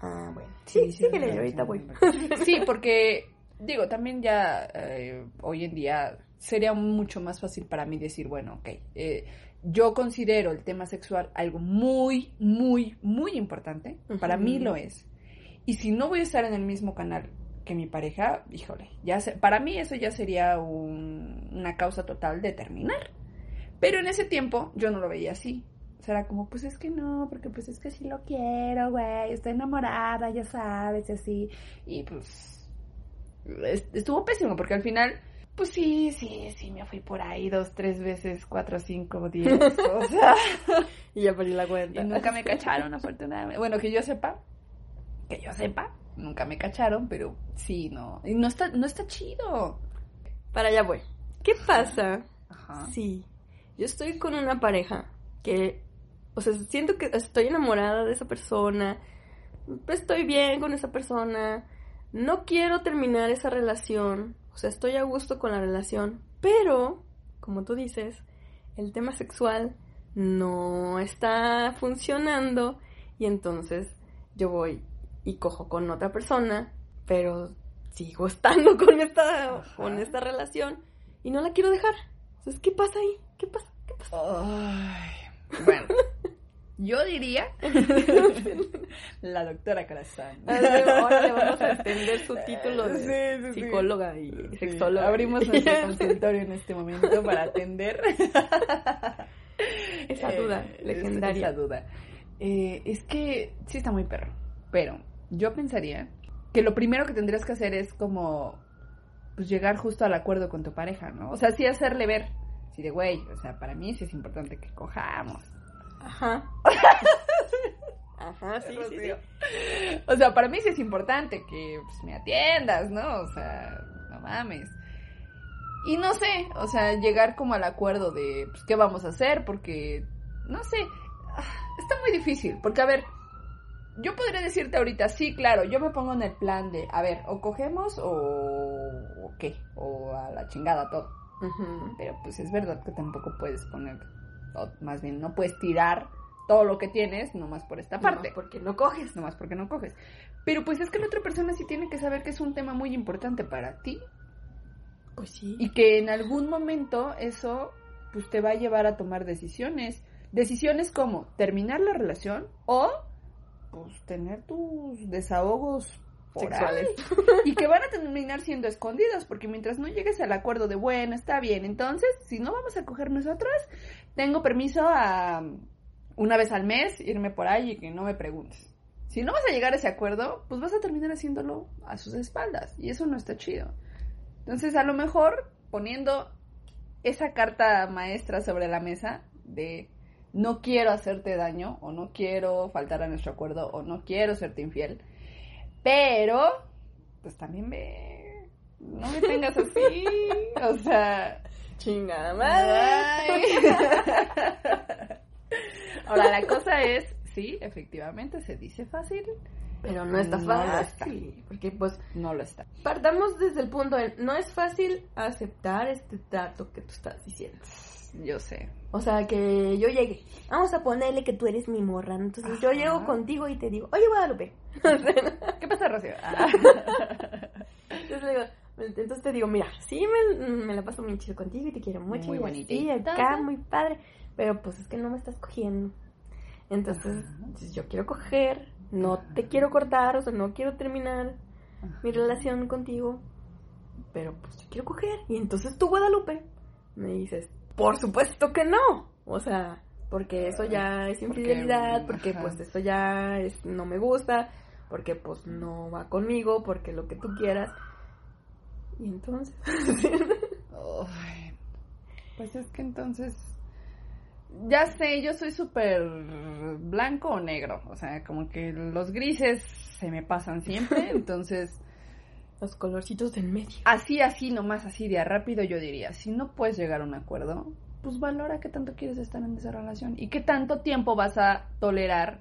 Speaker 2: Ah, bueno. Sí,
Speaker 1: sí, era una
Speaker 2: ahorita voy.
Speaker 1: Sí, porque, digo, también ya eh, hoy en día sería mucho más fácil para mí decir, bueno, ok, eh, yo considero el tema sexual algo muy, muy, muy importante. Para mí lo es. Y si no voy a estar en el mismo canal que mi pareja, híjole, ya se- para mí eso ya sería un- una causa total de terminar. Pero en ese tiempo yo no lo veía así. O sea, era como, pues es que no, porque pues es que sí lo quiero, güey, estoy enamorada, ya sabes, y así. Y pues es- estuvo pésimo, porque al final, Pues sí, sí, sí, me fui por ahí dos, tres veces, cuatro, cinco, diez, o sea,
Speaker 2: Y ya perdí la cuenta.
Speaker 1: y nunca me cacharon, afortunadamente. Bueno, que yo sepa, que yo sepa, nunca me cacharon, pero sí, no, y no está, no está chido.
Speaker 2: Para allá voy. ¿Qué pasa?
Speaker 1: Ajá.
Speaker 2: Sí. Yo estoy con una pareja que, o sea, siento que estoy enamorada de esa persona. Estoy bien con esa persona. No quiero terminar esa relación. O sea, estoy a gusto con la relación. Pero, como tú dices, el tema sexual no está funcionando. Y entonces yo voy y cojo con otra persona. Pero sigo estando con esta,
Speaker 1: Ajá.
Speaker 2: con esta relación. Y no la quiero dejar. Entonces, ¿qué pasa ahí? ¿Qué pasa? ¿Qué pasa?
Speaker 1: Ay, bueno, yo diría la doctora Corazón.
Speaker 2: Ahora le vamos a extender su título de
Speaker 1: Sí, sí, sí.
Speaker 2: psicóloga y
Speaker 1: Sí,
Speaker 2: sexóloga.
Speaker 1: Abrimos nuestro consultorio en este momento para atender
Speaker 2: Esa duda
Speaker 1: Eh,
Speaker 2: legendaria.
Speaker 1: Esa duda. Eh, es que sí está muy perro, pero yo pensaría que lo primero que tendrías que hacer es como pues llegar justo al acuerdo con tu pareja, ¿no? O sea, sí hacerle ver, sí de güey, o sea, para mí sí es importante que cojamos.
Speaker 2: Ajá. Ajá, sí, sí, sí.
Speaker 1: O sea, para mí sí es importante que pues, me atiendas, ¿no? O sea, no mames. Y no sé, o sea, llegar como al acuerdo de pues, qué vamos a hacer, porque, no sé, ah, está muy difícil, porque a ver, yo podría decirte ahorita, sí, claro, yo me pongo en el plan de, a ver, o cogemos o, o qué, o a la chingada todo.
Speaker 2: Ujú.
Speaker 1: Pero pues es verdad que tampoco puedes poner, o más bien no puedes tirar todo lo que tienes nomás por esta parte
Speaker 2: porque no coges.
Speaker 1: nomás porque no coges. Pero pues es que la otra persona sí tiene que saber que es un tema muy importante para ti
Speaker 2: Pues sí.
Speaker 1: y que en algún momento eso pues te va a llevar a tomar decisiones. Decisiones como terminar la relación o pues tener tus desahogos
Speaker 2: Sexuales.
Speaker 1: y que van a terminar siendo escondidos porque mientras no llegues al acuerdo de bueno, está bien, entonces si no vamos a coger nosotros, tengo permiso a una vez al mes irme por ahí y que no me preguntes. Si no vas a llegar a ese acuerdo, pues vas a terminar haciéndolo a sus espaldas y eso no está chido. Entonces, a lo mejor poniendo esa carta maestra sobre la mesa de no quiero hacerte daño o no quiero faltar a nuestro acuerdo o no quiero serte infiel, pero pues también ve, no me tengas así, o sea,
Speaker 2: Chingada
Speaker 1: ay. Ahora la cosa es, sí, efectivamente se dice fácil,
Speaker 2: Pero no está
Speaker 1: No
Speaker 2: fácil. Porque pues
Speaker 1: no lo está.
Speaker 2: partamos desde el punto de no es fácil aceptar este trato que tú estás diciendo.
Speaker 1: Yo sé.
Speaker 2: O sea, que yo llegue. Vamos a ponerle que tú eres mi morra. ¿no? Entonces yo llego contigo y te digo, oye, Guadalupe.
Speaker 1: ¿Qué pasa, Rocío? Ah.
Speaker 2: Entonces, le digo, entonces te digo, mira, sí me, me la paso muy chido contigo y te quiero mucho.
Speaker 1: Muy
Speaker 2: y
Speaker 1: bonita
Speaker 2: así,
Speaker 1: y
Speaker 2: acá, muy padre. Pero pues es que no me estás cogiendo. Entonces, yo quiero coger, no te quiero cortar, o sea, no quiero terminar mi relación contigo. Pero pues yo quiero coger. Y entonces tú, Guadalupe, me dices, por supuesto que no. O sea, porque eso ya es infidelidad, porque pues esto ya es, no me gusta, porque pues no va conmigo, porque lo que tú quieras. Y entonces,
Speaker 1: pues es que entonces. Ya sé, yo soy súper blanco o negro. O sea, como que los grises se me pasan siempre. Entonces,
Speaker 2: los colorcitos del medio.
Speaker 1: así, así, nomás así de rápido, yo diría: si no puedes llegar a un acuerdo, pues valora qué tanto quieres estar en esa relación y qué tanto tiempo vas a tolerar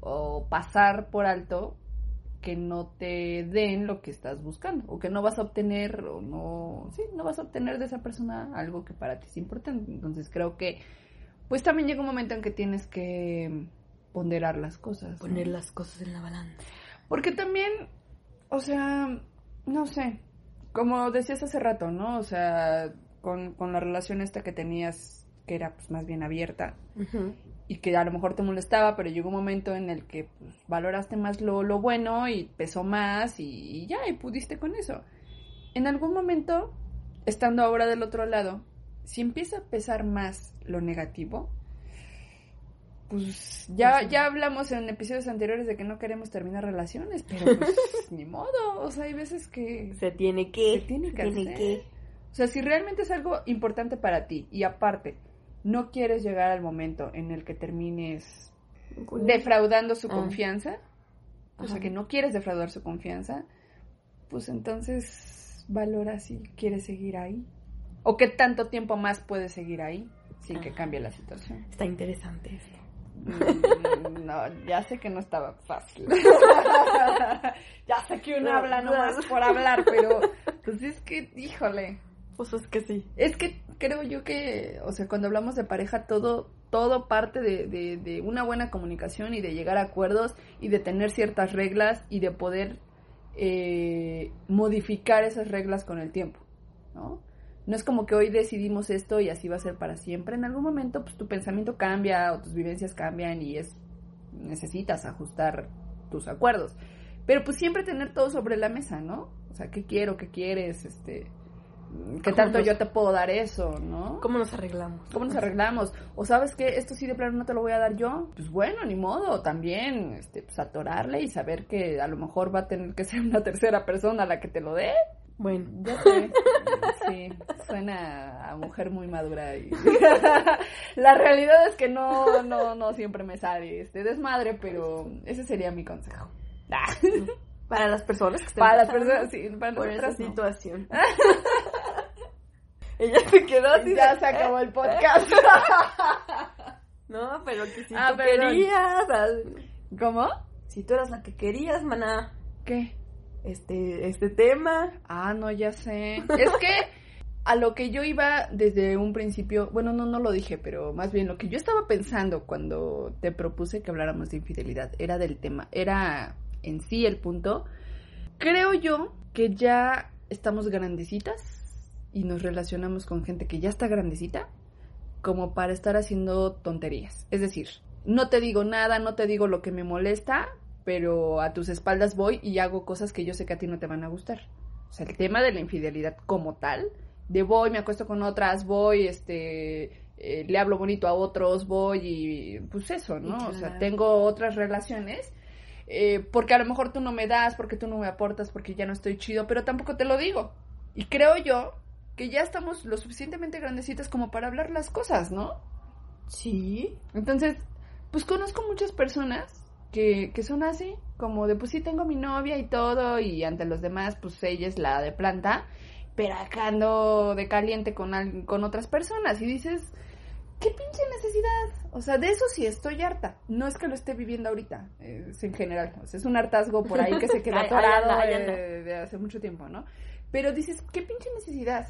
Speaker 1: o pasar por alto que no te den lo que estás buscando o que no vas a obtener o no, sí, no vas a obtener de esa persona algo que para ti es importante. Entonces creo que pues también llega un momento en que tienes que ponderar las cosas. ¿no?
Speaker 2: Poner las cosas en la balanza.
Speaker 1: Porque también, o sea, no sé, como decías hace rato, ¿no? O sea, con, con la relación esta que tenías, que era pues más bien abierta, y que a lo mejor te molestaba, pero llegó un momento en el que pues, valoraste más lo, lo bueno y pesó más y, y ya, y pudiste con eso. En algún momento, estando ahora del otro lado, si empieza a pesar más lo negativo, pues ya,
Speaker 2: Pues
Speaker 1: ya hablamos en episodios anteriores de que no queremos terminar relaciones, pero pues ni modo, o sea, hay veces que
Speaker 2: Se tiene que.
Speaker 1: se tiene que
Speaker 2: tiene
Speaker 1: hacer.
Speaker 2: que.
Speaker 1: O sea, si realmente es algo importante para ti y aparte no quieres llegar al momento en el que termines defraudando su
Speaker 2: Ah.
Speaker 1: confianza, o sea, que no quieres defraudar su confianza, pues entonces valora si quieres seguir ahí. O qué tanto tiempo más puedes seguir ahí sin que cambie la situación.
Speaker 2: Está interesante esto.
Speaker 1: Mm, No, ya sé que no estaba fácil. ya sé que uno habla nomás por hablar, pero pues es que, híjole,
Speaker 2: Pues es que sí.
Speaker 1: es que creo yo que, o sea, cuando hablamos de pareja, todo, todo parte de, de, de una buena comunicación y de llegar a acuerdos y de tener ciertas reglas y de poder eh, modificar esas reglas con el tiempo, ¿no? No es como que hoy decidimos esto y así va a ser para siempre. En algún momento, pues tu pensamiento cambia o tus vivencias cambian y es necesitas ajustar tus acuerdos. Pero pues siempre tener todo sobre la mesa, ¿no? O sea, ¿qué quiero? ¿Qué quieres? Este, ¿Qué
Speaker 2: ¿Cómo
Speaker 1: tanto
Speaker 2: nos-
Speaker 1: yo te puedo dar eso, no?
Speaker 2: ¿Cómo nos arreglamos?
Speaker 1: ¿Cómo nos arreglamos? O sabes que esto sí de plano no te lo voy a dar yo. Pues bueno, ni modo. También, este, pues atorarle y saber que a lo mejor va a tener que ser una tercera persona la que te lo dé.
Speaker 2: Bueno,
Speaker 1: Ya sé. Sí, suena a mujer muy madura y la realidad es que no, no, no siempre me sale este desmadre, pero ese sería mi consejo.
Speaker 2: Para las personas que estén
Speaker 1: Para las personas, sí, para
Speaker 2: por esa
Speaker 1: no.
Speaker 2: Ella se quedó así.
Speaker 1: Ya
Speaker 2: de-
Speaker 1: se acabó el podcast.
Speaker 2: No, pero que si
Speaker 1: Ah,
Speaker 2: tú
Speaker 1: perdón.
Speaker 2: querías. ah,
Speaker 1: ¿Cómo?
Speaker 2: Si tú eras la que querías, maná.
Speaker 1: ¿Qué?
Speaker 2: Este, este tema.
Speaker 1: Ah, no, ya sé. Es que a lo que yo iba desde un principio, bueno, no, no lo dije, pero más bien lo que yo estaba pensando cuando te propuse que habláramos de infidelidad era del tema, era en sí el punto. Creo yo que ya estamos grandecitas y nos relacionamos con gente que ya está grandecita como para estar haciendo tonterías. Es decir, no te digo nada, no te digo lo que me molesta, pero a tus espaldas voy y hago cosas que yo sé que a ti no te van a gustar. O sea, el tema de la infidelidad como tal, de voy, me acuesto con otras, voy, este, eh, le hablo bonito a otros, voy y pues eso, ¿no? O sea, tengo otras relaciones. eh, porque a lo mejor tú no me das, porque tú no me aportas, porque ya no estoy chido, pero tampoco te lo digo. Y creo yo que ya estamos lo suficientemente grandecitas como para hablar las cosas, ¿no?
Speaker 2: Sí.
Speaker 1: Entonces, pues conozco muchas personas que, que son así, como de pues sí tengo mi novia y todo, y ante los demás, pues ella es la de planta, pero acá ando de caliente con, al- con otras personas y dices, ¿qué pinche necesidad? O sea, de eso sí estoy harta. No es que lo esté viviendo ahorita, es en general. O sea, es un hartazgo por ahí que se
Speaker 2: ahí
Speaker 1: atorado
Speaker 2: anda,
Speaker 1: eh, de hace mucho tiempo, ¿no? Pero dices, ¿qué pinche necesidad?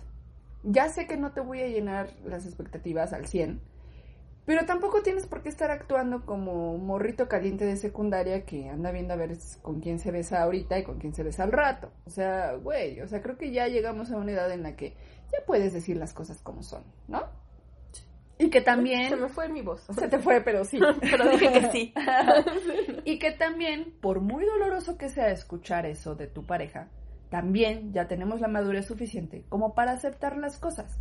Speaker 1: Ya sé que no te voy a llenar las expectativas al 100, pero tampoco tienes por qué estar actuando como morrito caliente de secundaria que anda viendo a ver con quién se besa ahorita y con quién se besa al rato. O sea, güey, o sea, creo que ya llegamos a una edad en la que ya puedes decir las cosas como son, ¿no? Y que
Speaker 2: Se
Speaker 1: también...
Speaker 2: me fue mi voz.
Speaker 1: Se te fue, pero sí.
Speaker 2: Pero dije que sí.
Speaker 1: Y que también, por muy doloroso que sea escuchar eso de tu pareja, también ya tenemos la madurez suficiente como para aceptar las cosas,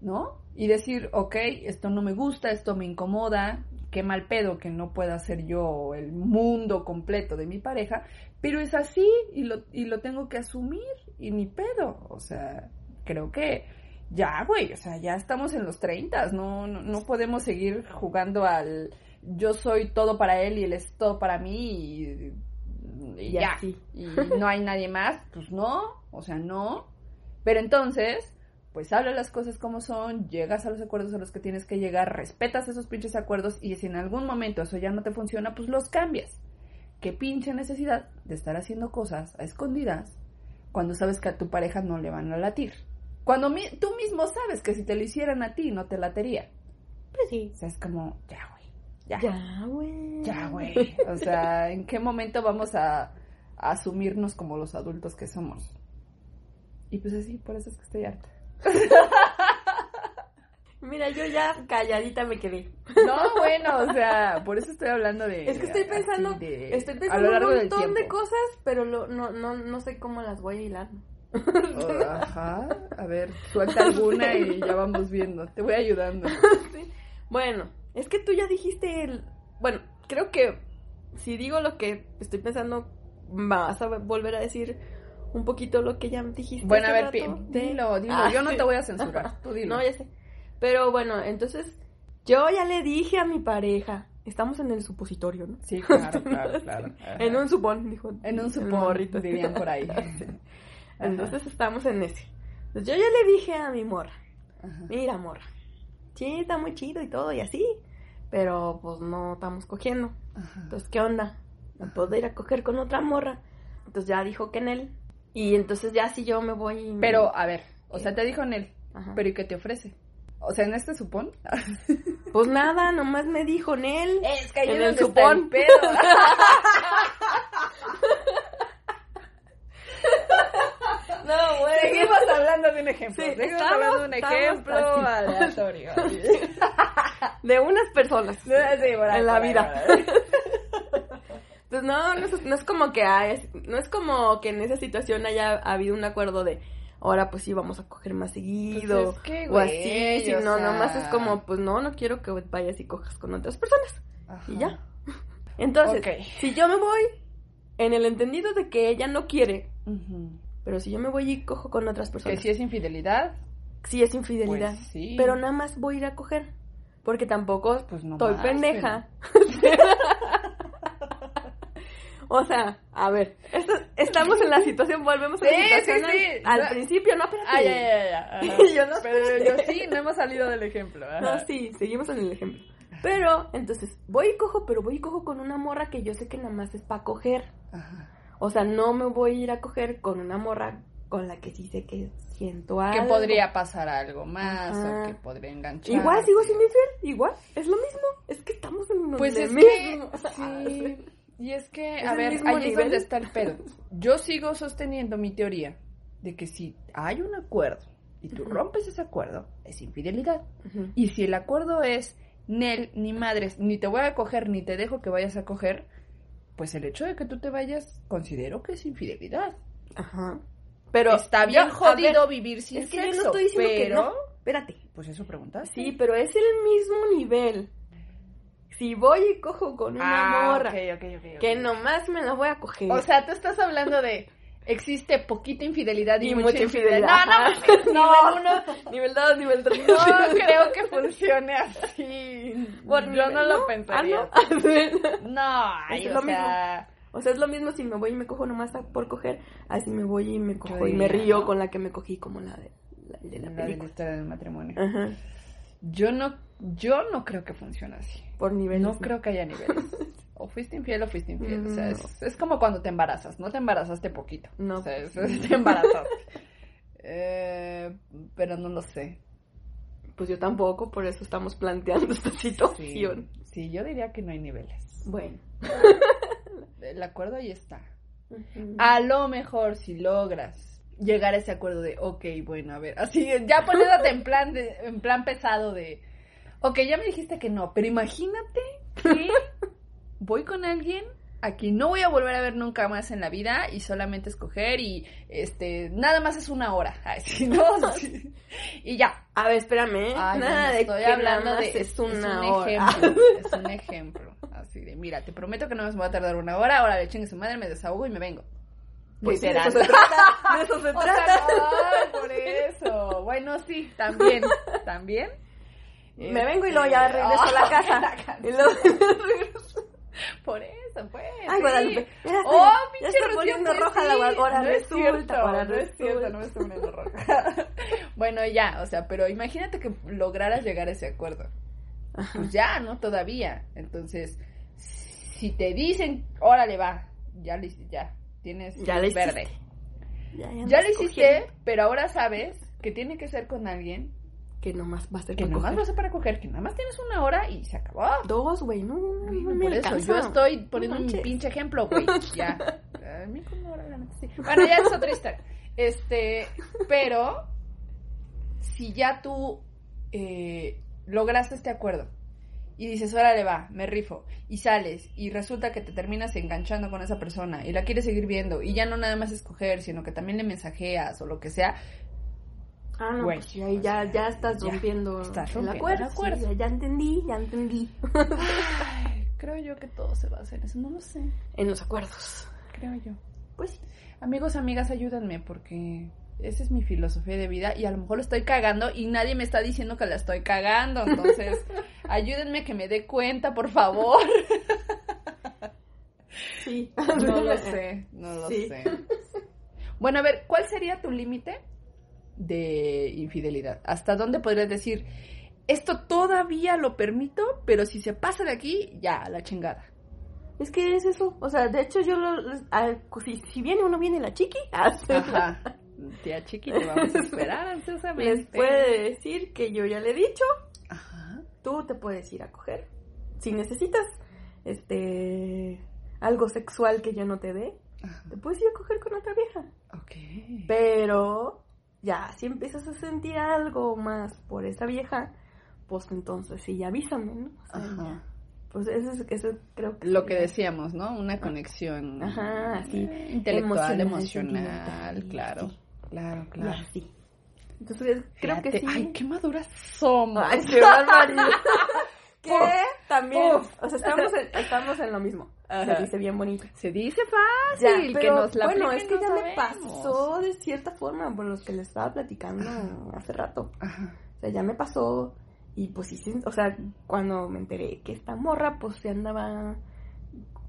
Speaker 1: ¿no? Y decir, ok, esto no me gusta, esto me incomoda, qué mal pedo que no pueda ser yo el mundo completo de mi pareja, pero es así y lo, y lo tengo que asumir y ni pedo, o sea, creo que ya, güey, o sea, ya estamos en los 30, no, no, no podemos seguir jugando al yo soy todo para él y él es todo para mí y, y ya. Y no hay nadie más, pues no, o sea, no. Pero entonces, pues habla las cosas como son, llegas a los acuerdos a los que tienes que llegar, respetas esos pinches acuerdos y si en algún momento eso ya no te funciona, pues los cambias. Qué pinche necesidad de estar haciendo cosas a escondidas cuando sabes que a tu pareja no le van a latir. Cuando mi- tú mismo sabes que si te lo hicieran a ti no te latería.
Speaker 2: Pues sí.
Speaker 1: O sea, es como, ya, güey. Ya,
Speaker 2: Ya, güey.
Speaker 1: ya, güey. O sea, ¿en qué momento vamos a, a asumirnos como los adultos que somos? Y pues así, por eso es que estoy harta.
Speaker 2: Mira, yo ya calladita me quedé.
Speaker 1: No, bueno, o sea, por eso estoy hablando de...
Speaker 2: Es que estoy pensando,
Speaker 1: de-
Speaker 2: estoy
Speaker 1: a
Speaker 2: pensando
Speaker 1: lo
Speaker 2: un
Speaker 1: largo
Speaker 2: montón de cosas, pero lo, no, no, no sé cómo las voy a hilar.
Speaker 1: Oh, Ajá, a ver, suelta alguna y ya vamos viendo. Te voy ayudando.
Speaker 2: Sí. Bueno, es que tú ya dijiste el... Bueno, creo que si digo lo que estoy pensando, vas a volver a decir un poquito lo que ya dijiste.
Speaker 1: Bueno, a ver,
Speaker 2: rato
Speaker 1: dilo, dilo.
Speaker 2: Ah,
Speaker 1: Yo no te voy a censurar. Tú dilo.
Speaker 2: No, ya sé. Pero bueno, entonces yo ya le dije a mi pareja, estamos en el supositorio, ¿no?
Speaker 1: Sí, claro, claro, claro.
Speaker 2: En un supón, dijo.
Speaker 1: En un supón, dirían por ahí.
Speaker 2: Entonces estamos en ese. Entonces yo ya le dije a mi morra,
Speaker 1: Ajá.
Speaker 2: mira morra, sí, está muy chido y todo y así, pero pues no estamos cogiendo.
Speaker 1: Ajá.
Speaker 2: Entonces, ¿qué onda? ¿Me puedo ir a coger con otra morra? Entonces ya dijo que en él. Y entonces ya si yo me voy...
Speaker 1: Pero, a ver, o sea, te dijo en él,
Speaker 2: Ajá.
Speaker 1: pero ¿y qué te ofrece? O sea, en este supón.
Speaker 2: Pues nada, nomás me dijo en él.
Speaker 1: Es que
Speaker 2: En el supón.
Speaker 1: pedo.
Speaker 2: No, güey.
Speaker 1: Seguimos hablando de un ejemplo.
Speaker 2: Sí,
Speaker 1: Seguimos
Speaker 2: estamos-
Speaker 1: hablando de un ejemplo aleatorio.
Speaker 2: De unas personas.
Speaker 1: Sí,
Speaker 2: En la vida. Pues no, no es, no es como que hay- no es como que en esa situación haya habido un acuerdo de ahora pues sí vamos a coger más seguido
Speaker 1: Pues es que,
Speaker 2: o
Speaker 1: güey,
Speaker 2: así, si
Speaker 1: o
Speaker 2: no,
Speaker 1: sea-
Speaker 2: nomás es como pues no, no quiero que vayas y cojas con otras personas
Speaker 1: Ajá.
Speaker 2: y ya. Entonces, si yo me voy en el entendido de que ella no quiere. Pero si yo me voy y cojo con otras
Speaker 1: Que
Speaker 2: personas,
Speaker 1: si es infidelidad,
Speaker 2: sí es infidelidad,
Speaker 1: pues sí.
Speaker 2: pero nada más voy a ir a coger porque tampoco
Speaker 1: Pues no
Speaker 2: estoy
Speaker 1: más,
Speaker 2: pendeja. o sea, a ver, esto- estamos en la situación, volvemos a la
Speaker 1: Sí,
Speaker 2: situación
Speaker 1: sí,
Speaker 2: al-
Speaker 1: sí.
Speaker 2: al,
Speaker 1: No.
Speaker 2: principio, no, espérate.
Speaker 1: Ya, ya. ajá.
Speaker 2: Yo no-
Speaker 1: Pero yo sí, no hemos salido del ejemplo. ajá.
Speaker 2: No, sí, seguimos en el ejemplo. Pero, entonces, voy y cojo, pero voy y cojo con una morra que yo sé que nada más es para coger.
Speaker 1: Ajá.
Speaker 2: O sea, no me voy a ir a coger con una morra con la que sí sé que siento algo.
Speaker 1: Que podría pasar algo más
Speaker 2: Ajá.
Speaker 1: o que podría enganchar.
Speaker 2: Igual sigo siendo infiel, igual, es lo mismo. Es que estamos en
Speaker 1: Pues
Speaker 2: el
Speaker 1: es que, sí. Y es que,
Speaker 2: Es
Speaker 1: a ver, ahí es
Speaker 2: nivel.
Speaker 1: donde está el pedo. Yo sigo sosteniendo mi teoría de que si hay un acuerdo y tú rompes ese acuerdo, es infidelidad. Y si el acuerdo es, Nel, ni madres, ni te voy a coger, ni te dejo que vayas a coger, pues el hecho de que tú te vayas, considero que es infidelidad.
Speaker 2: Ajá. Pero
Speaker 1: Está bien
Speaker 2: yo-
Speaker 1: jodido
Speaker 2: ver,
Speaker 1: vivir sin
Speaker 2: es que yo
Speaker 1: sexo,
Speaker 2: no estoy diciendo que
Speaker 1: pero...
Speaker 2: no. Espérate.
Speaker 1: Pues eso preguntaste.
Speaker 2: Sí, pero es el mismo nivel. Si voy y cojo con una
Speaker 1: Ah,
Speaker 2: morra
Speaker 1: ok, ok, ok, ok.
Speaker 2: que nomás me la voy a coger.
Speaker 1: O sea, tú estás hablando de existe poquita infidelidad y,
Speaker 2: y
Speaker 1: mucha,
Speaker 2: mucha infidelidad.
Speaker 1: infidelidad. No, no,
Speaker 2: Ajá.
Speaker 1: no,
Speaker 2: nivel 1, nivel 2, nivel 3.
Speaker 1: no creo que funcione así. Yo no lo pensaría.
Speaker 2: Ah, no.
Speaker 1: No, ay,
Speaker 2: Es
Speaker 1: o
Speaker 2: lo
Speaker 1: sea,
Speaker 2: O sea, es lo mismo si me voy y me cojo nomás por coger, así me voy y me cojo y
Speaker 1: diría,
Speaker 2: me río
Speaker 1: ¿no?
Speaker 2: con la que me cogí como la de la, de la
Speaker 1: la de la
Speaker 2: película.
Speaker 1: historia del matrimonio.
Speaker 2: Ajá.
Speaker 1: Yo no, yo no creo que funcione así.
Speaker 2: Por niveles.
Speaker 1: No creo que haya niveles. O fuiste infiel o fuiste infiel. O sea,
Speaker 2: No.
Speaker 1: es, es como cuando te embarazas. No te embarazaste poquito.
Speaker 2: No.
Speaker 1: O sea, es- es- te embarazaste. Eh, pero no lo sé.
Speaker 2: Pues yo tampoco, por eso estamos planteando esta
Speaker 1: Sí,
Speaker 2: situación.
Speaker 1: sí, yo diría que no hay niveles.
Speaker 2: Bueno.
Speaker 1: El acuerdo ahí está. A lo mejor si logras llegar a ese acuerdo de, ok, bueno, a ver, así, ya poniéndote en plan, de, en plan pesado de, ok, ya me dijiste que no, pero imagínate que voy con alguien a quien no voy a volver a ver nunca más en la vida y solamente escoger y, este, nada más es una hora, Ay, sí, ¿no? Y ya.
Speaker 2: A ver, espérame. ¿eh?
Speaker 1: Ay,
Speaker 2: Nada
Speaker 1: no,
Speaker 2: de
Speaker 1: estoy
Speaker 2: que
Speaker 1: hablando
Speaker 2: nada
Speaker 1: de,
Speaker 2: es una
Speaker 1: un
Speaker 2: hora.
Speaker 1: ejemplo, es un ejemplo, así de, mira, te prometo que no me voy a tardar una hora, ahora le chingue su madre, me desahogo y me vengo.
Speaker 2: Pues
Speaker 1: Pues
Speaker 2: sí, de
Speaker 1: será.
Speaker 2: eso se trata. De eso se
Speaker 1: O sea,
Speaker 2: trata.
Speaker 1: no, por eso. Bueno, sí, también, también.
Speaker 2: Me vengo y luego ya
Speaker 1: Este,
Speaker 2: regreso a la casa.
Speaker 1: la.
Speaker 2: Y luego regreso.
Speaker 1: Por eso, pues.
Speaker 2: Ay,
Speaker 1: sí.
Speaker 2: Guadalupe. Mira,
Speaker 1: Oh,
Speaker 2: ya está poniendo
Speaker 1: Rocío,
Speaker 2: roja
Speaker 1: sí,
Speaker 2: la ahora
Speaker 1: no es
Speaker 2: resulta,
Speaker 1: cierto,
Speaker 2: ahora
Speaker 1: no es cierto, no me estoy poniendo roja. bueno, ya, o sea, pero imagínate que lograras llegar a ese acuerdo.
Speaker 2: Ajá.
Speaker 1: Pues ya, ¿no? Todavía. Entonces, si te dicen, órale, va, ya ya, tienes
Speaker 2: Ya
Speaker 1: luz verde.
Speaker 2: Ya, ya
Speaker 1: Ya
Speaker 2: andas
Speaker 1: lo hiciste, pero ahora sabes que tiene que ser con alguien
Speaker 2: Que nomás va a ser
Speaker 1: que
Speaker 2: para
Speaker 1: nomás
Speaker 2: coger.
Speaker 1: vas a para coger, que nada más tienes una hora y se acabó.
Speaker 2: Dos, güey, no, no, no, no me
Speaker 1: Por eso, yo estoy poniendo
Speaker 2: No manches.
Speaker 1: pinche ejemplo, güey. Ya. A mí con una hora, la sí. Bueno, ya es otra historia. Este, pero si ya tú eh, lograste este acuerdo y dices, órale va, me rifo, y sales y resulta que te terminas enganchando con esa persona y la quieres seguir viendo y ya no nada más escoger, sino que también le mensajeas o lo que sea,
Speaker 2: Ah, no,
Speaker 1: Güey,
Speaker 2: pues ya,
Speaker 1: sea,
Speaker 2: ya estás
Speaker 1: ya
Speaker 2: rompiendo,
Speaker 1: estás
Speaker 2: el
Speaker 1: rompiendo
Speaker 2: acuerdo.
Speaker 1: el acuerdo.
Speaker 2: sí, ya, ya entendí, ya entendí.
Speaker 1: ay, creo yo que todo se basa en eso, no lo sé,
Speaker 2: En los acuerdos.
Speaker 1: creo yo.
Speaker 2: Pues sí.
Speaker 1: Amigos, amigas, ayúdenme porque esa es mi filosofía de vida y a lo mejor lo estoy cagando y nadie me está diciendo que la estoy cagando. Entonces, ayúdenme que me dé cuenta, por favor.
Speaker 2: Sí.
Speaker 1: No lo sé, no lo
Speaker 2: Sí.
Speaker 1: sé. Bueno, a ver, ¿cuál sería tu límite de infidelidad? ¿Hasta dónde podrías decir, esto todavía lo permito, pero si se pasa de aquí, ya, la chingada?
Speaker 2: Es que es eso. O sea, de hecho, yo lo. a- si, si viene uno, viene la chiqui.
Speaker 1: Ajá. Tía Chiqui, te vamos a esperar ansiosamente.
Speaker 2: Les puede decir que yo ya le he dicho.
Speaker 1: Ajá.
Speaker 2: Tú te puedes ir a coger. Si necesitas este algo sexual que yo no te dé,
Speaker 1: Ajá.
Speaker 2: te puedes ir a coger con otra vieja.
Speaker 1: Ok.
Speaker 2: Pero ya, si empiezas a sentir algo más por esa vieja, pues entonces sí, avísame, ¿no? O sea,
Speaker 1: Ajá.
Speaker 2: ya. Pues eso, es- eso creo que...
Speaker 1: Lo que decíamos, ¿no? Una conexión
Speaker 2: Ajá, sí.
Speaker 1: intelectual,
Speaker 2: Emocional,
Speaker 1: emocional, claro.
Speaker 2: sí.
Speaker 1: Claro,
Speaker 2: Y
Speaker 1: claro.
Speaker 2: Entonces creo que sí.
Speaker 1: Ay, qué maduras somos.
Speaker 2: Ay, qué barbaridad. que también,
Speaker 1: Uf.
Speaker 2: o sea, estamos en, estamos en lo mismo.
Speaker 1: Ajá.
Speaker 2: Se dice bien bonito.
Speaker 1: Se dice
Speaker 2: Ya,
Speaker 1: fácil, que
Speaker 2: pero
Speaker 1: nos la
Speaker 2: bueno, es que
Speaker 1: no
Speaker 2: ya me pasó de cierta forma por los que le estaba platicando hace rato.
Speaker 1: Ajá.
Speaker 2: O sea, ya me pasó y pues sí, sí, o sea, cuando me enteré que esta morra pues se andaba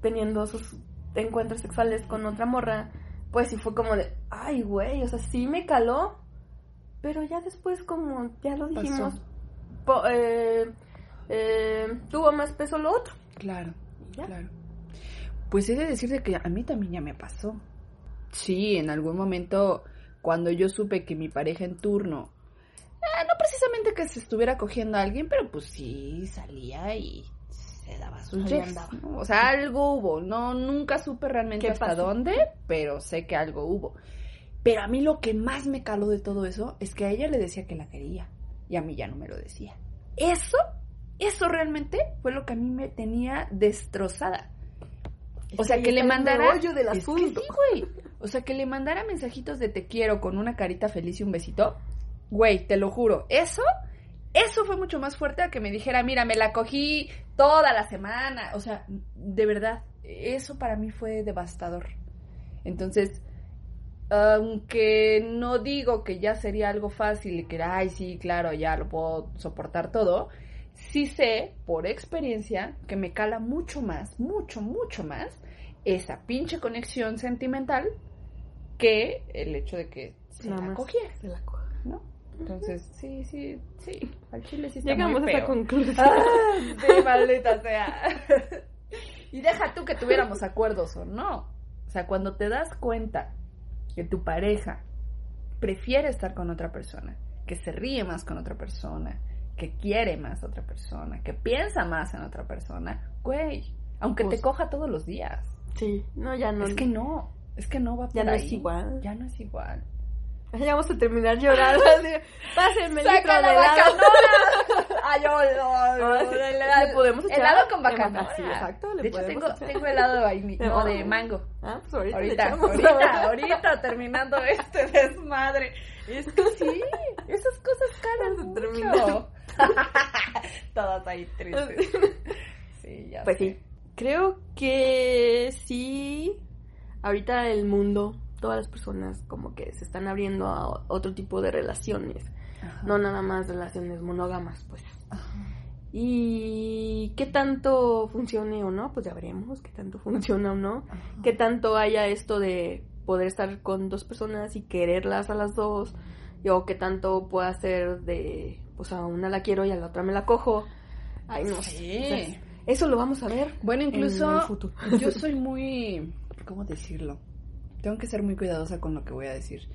Speaker 2: teniendo sus encuentros sexuales con otra morra, pues sí fue como de, ay, güey, o sea, sí me caló, pero ya después como ya lo dijimos, po- eh, eh, tuvo más peso lo otro.
Speaker 1: Claro,
Speaker 2: ya.
Speaker 1: claro. Pues he de decirte que a mí también ya me pasó. Sí, en algún momento, cuando yo supe que mi pareja en turno, eh, no precisamente que se estuviera cogiendo a alguien, pero pues sí salía y se daba sus. ¿no? O sea, algo hubo. No, nunca supe realmente
Speaker 2: ¿Qué
Speaker 1: hasta
Speaker 2: pasó?
Speaker 1: dónde, pero sé que algo hubo. Pero a mí lo que más me caló de todo eso es que a ella le decía que la quería y a mí ya no me lo decía. Eso, eso realmente fue lo que a mí me tenía destrozada. O sea, que le mandara...
Speaker 2: meollo del
Speaker 1: Es que
Speaker 2: asunto.
Speaker 1: sí, güey. O sea, que le mandara mensajitos de te quiero con una carita feliz y un besito. Güey, te lo juro. Eso, eso fue mucho más fuerte a que me dijera, mira, me la cogí toda la semana. O sea, de verdad, eso para mí fue devastador. Entonces, aunque no digo que ya sería algo fácil y que, ay, sí, claro, ya lo puedo soportar todo, sí sé, por experiencia, que me cala mucho más, mucho, mucho más esa pinche conexión sentimental que el hecho de que se
Speaker 2: Nada
Speaker 1: la cogiera,
Speaker 2: se la coja.
Speaker 1: ¿no? Entonces, sí, sí, sí, al chile sí está
Speaker 2: Llegamos a esa conclusión.
Speaker 1: Ah, sí, maldita sea. y deja tú que tuviéramos acuerdos o no. O sea, cuando te das cuenta que tu pareja prefiere estar con otra persona, que se ríe más con otra persona, que quiere más a otra persona, que piensa más en otra persona, güey, aunque
Speaker 2: Pues-
Speaker 1: te coja todos los días.
Speaker 2: Sí, no, ya no.
Speaker 1: Es que no, es que no va por
Speaker 2: Ya no
Speaker 1: ahí.
Speaker 2: es igual.
Speaker 1: Ya no es igual.
Speaker 2: Ya vamos a terminar llorando. así, Pásenme el litro
Speaker 1: ¡Saca
Speaker 2: de
Speaker 1: la
Speaker 2: helado.
Speaker 1: Ay,
Speaker 2: le podemos echar
Speaker 1: helado con
Speaker 2: mango. Sí, exacto, le
Speaker 1: de hecho, tengo,
Speaker 2: echar.
Speaker 1: tengo helado de vainilla, no, de mango.
Speaker 2: Ah, pues ahorita,
Speaker 1: Ahorita,
Speaker 2: echamos.
Speaker 1: ahorita, ahorita, terminando este desmadre. Es que sí, esas cosas mucho.
Speaker 2: terminar.
Speaker 1: Todas ahí tristes. Sí, ya
Speaker 2: Pues
Speaker 1: sé.
Speaker 2: sí. Creo que sí. Ahorita el mundo, todas las personas como que se están abriendo a otro tipo de relaciones.
Speaker 1: Ajá.
Speaker 2: No nada más relaciones monógamas, pues.
Speaker 1: Ajá.
Speaker 2: Y qué tanto funcione o no, pues ya veremos qué tanto funciona o no.
Speaker 1: Ajá.
Speaker 2: Qué tanto haya esto de poder estar con dos personas y quererlas a las dos. y- O qué tanto pueda ser de, pues a una la quiero y a la otra me la cojo. Ay, no sé.
Speaker 1: Sí.
Speaker 2: O sea, eso lo vamos a ver.
Speaker 1: Bueno,
Speaker 2: en
Speaker 1: incluso
Speaker 2: el futuro.
Speaker 1: yo soy muy, ¿cómo decirlo? Tengo que ser muy cuidadosa con lo que voy a decir.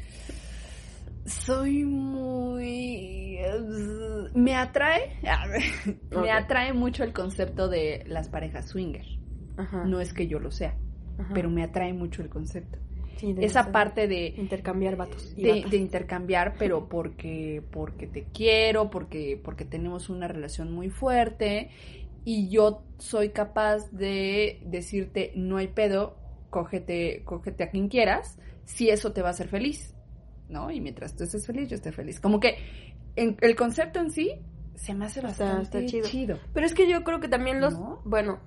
Speaker 1: Soy muy... Me atrae, me atrae mucho el concepto de las parejas swinger.
Speaker 2: Ajá,
Speaker 1: No es que yo lo sea,
Speaker 2: ajá.
Speaker 1: pero me atrae mucho el concepto.
Speaker 2: Sí, de
Speaker 1: Esa parte de,
Speaker 2: intercambiar vatos y
Speaker 1: de, de intercambiar, pero porque, porque te quiero, porque, porque tenemos una relación muy fuerte y yo soy capaz de decirte, no hay pedo, cógete, cógete a quien quieras, si eso te va a hacer feliz, ¿no? Y mientras tú estés feliz, yo esté feliz. Como que en- el concepto en sí se me hace bastante
Speaker 2: está chido.
Speaker 1: chido.
Speaker 2: Pero es que yo creo que también los,
Speaker 1: ¿No?
Speaker 2: bueno,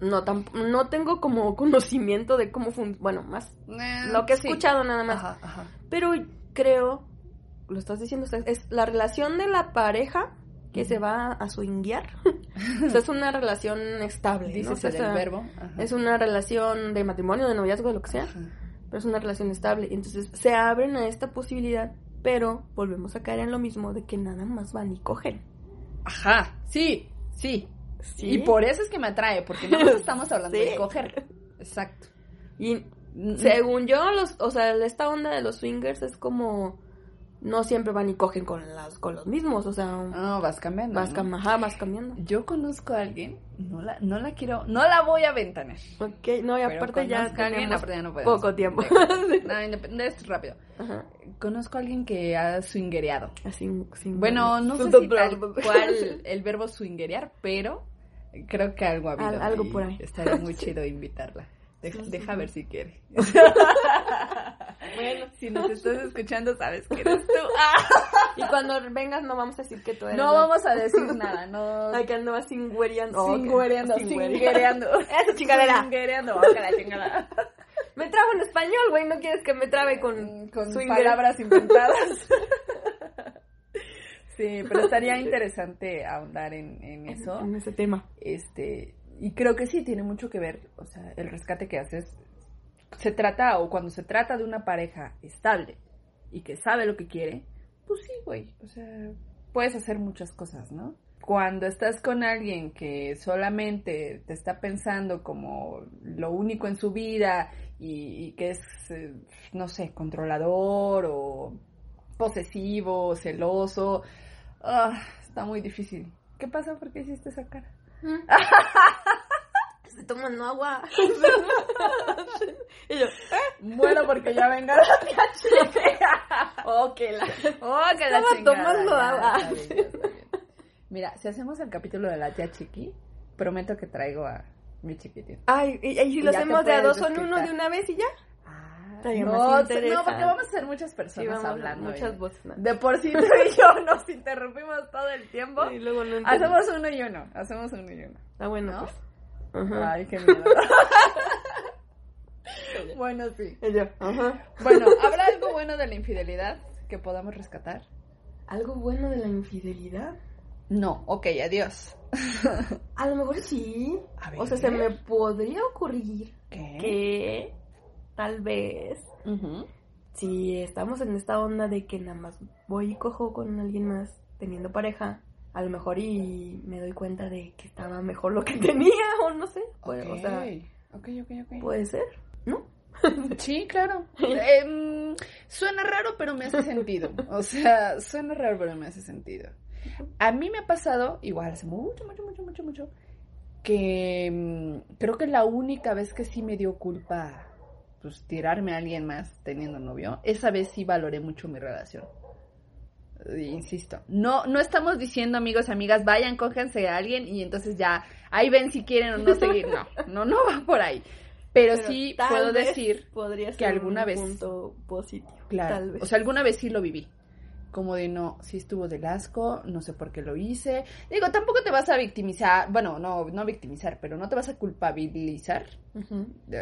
Speaker 2: no, no tengo como conocimiento de cómo funciona, bueno, más
Speaker 1: Eh,
Speaker 2: lo que he
Speaker 1: sí.
Speaker 2: escuchado nada más.
Speaker 1: Ajá, ajá.
Speaker 2: Pero creo, lo estás diciendo, es la relación de la pareja que se va a swinguear. O sea, es una relación estable. ¿no? O
Speaker 1: Dices
Speaker 2: sea,
Speaker 1: el
Speaker 2: esa-
Speaker 1: verbo. Ajá.
Speaker 2: Es una relación de matrimonio, de noviazgo, de lo que sea,
Speaker 1: Ajá.
Speaker 2: pero es una relación estable. Entonces se abren a esta posibilidad, pero volvemos a caer en lo mismo de que nada más van y cogen.
Speaker 1: Ajá, sí, sí.
Speaker 2: Sí.
Speaker 1: Y por eso es que me atrae, porque no estamos hablando
Speaker 2: Sí.
Speaker 1: de coger. Exacto.
Speaker 2: Y
Speaker 1: Mm,
Speaker 2: según yo, los, o sea, esta onda de los swingers es como no siempre van y cogen con las con los mismos, o sea,
Speaker 1: No, vas cambiando.
Speaker 2: vas,
Speaker 1: ¿no?
Speaker 2: cam- ajá, vas cambiando.
Speaker 1: Yo conozco a alguien, no la, no la quiero, no la voy a ventanear.
Speaker 2: Ok, no, y aparte ya
Speaker 1: conozco a alguien,
Speaker 2: tenemos
Speaker 1: aparte ya no podemos.
Speaker 2: poco tiempo.
Speaker 1: No, es rápido.
Speaker 2: Ajá,
Speaker 1: Conozco a alguien que ha swingereado.
Speaker 2: así, sin
Speaker 1: Bueno, no sé si tal cual el verbo swingerear, pero creo que algo ha habido.
Speaker 2: Al- algo por ahí.
Speaker 1: Estaría muy chido invitarla. Deja, deja ver si quiere.
Speaker 2: Bueno,
Speaker 1: Si nos estás escuchando, sabes que eres tú. Ah,
Speaker 2: y cuando vengas no vamos a decir que tú eres
Speaker 1: no vamos a decir nada, no.
Speaker 2: Ay, que andabas singuereando. Oh.
Speaker 1: Singuereando,
Speaker 2: Singuereando.
Speaker 1: singuereando.
Speaker 2: Esa chingadera.
Speaker 1: Singuereando, oh, la chingada.
Speaker 2: Me trabo en español, güey, no quieres que me trabe con,
Speaker 1: Con
Speaker 2: swinger?
Speaker 1: palabras inventadas. Sí, pero estaría interesante ahondar en, en eso.
Speaker 2: En ese tema.
Speaker 1: Este, y creo que sí tiene mucho que ver, o sea, el rescate que haces se trata o cuando se trata de una pareja estable y que sabe lo que quiere, pues sí, güey, o sea, puedes hacer muchas cosas, ¿no? Cuando estás con alguien que solamente te está pensando como lo único en su vida y, y que es, eh, no sé, controlador o posesivo, celoso, ah, está muy difícil. ¿Qué pasa? ¿Por qué hiciste esa cara?
Speaker 2: Estoy tomando agua. y yo,
Speaker 1: Bueno, porque ya venga la tía
Speaker 2: oh, que la...
Speaker 1: Oh, que la chingada.
Speaker 2: tomando agua.
Speaker 1: está bien, ya está bien. Mira, si hacemos el capítulo de la tía chiqui, prometo que traigo a mi chiquitín.
Speaker 2: Ay, y, y si lo hacemos de a dos en uno de una vez y ya.
Speaker 1: Ah,
Speaker 2: Estaría
Speaker 1: no, no, porque vamos a ser muchas personas
Speaker 2: Sí, vamos,
Speaker 1: hablando.
Speaker 2: muchas voces.
Speaker 1: De por sí tú y yo nos interrumpimos todo el tiempo.
Speaker 2: Y luego no.
Speaker 1: Hacemos uno y uno, hacemos uno y uno.
Speaker 2: Ah, bueno,
Speaker 1: ¿no?
Speaker 2: pues. Ajá.
Speaker 1: Ay, qué miedo. bueno, sí.
Speaker 2: Y yo, ajá.
Speaker 1: Bueno, ¿habrá algo bueno de la infidelidad que podamos rescatar?
Speaker 2: ¿Algo bueno de la infidelidad?
Speaker 1: No, ok, adiós.
Speaker 2: A lo mejor sí.
Speaker 1: A ver.
Speaker 2: O sea, se me podría ocurrir
Speaker 1: ¿Qué?
Speaker 2: que tal vez si estamos en esta onda de que nada más voy y cojo con alguien más teniendo pareja, a lo mejor y me doy cuenta de que estaba mejor lo que tenía o no sé. Pues, O sea, puede ser, ¿no?
Speaker 1: Sí, claro. Em, suena raro, pero me hace sentido. O sea, suena raro, pero me hace sentido. A mí me ha pasado, igual hace mucho, mucho, mucho, mucho, mucho, que mm, creo que la única vez que sí me dio culpa, pues tirarme a alguien más teniendo novio, esa vez sí valoré mucho mi relación. Eh, Insisto, no, no estamos diciendo amigos, amigas, vayan, cójanse a alguien y entonces ya, ahí ven si quieren o no seguir. No, no, no va por ahí. Pero, sí puedo decir
Speaker 2: podría
Speaker 1: que alguna
Speaker 2: un
Speaker 1: vez-
Speaker 2: punto positivo.
Speaker 1: Claro.
Speaker 2: Tal vez.
Speaker 1: O sea, alguna vez sí lo viví. Como de no, sí estuvo del asco, no sé por qué lo hice. Digo, tampoco te vas a victimizar, bueno, no, no victimizar, pero no te vas a culpabilizar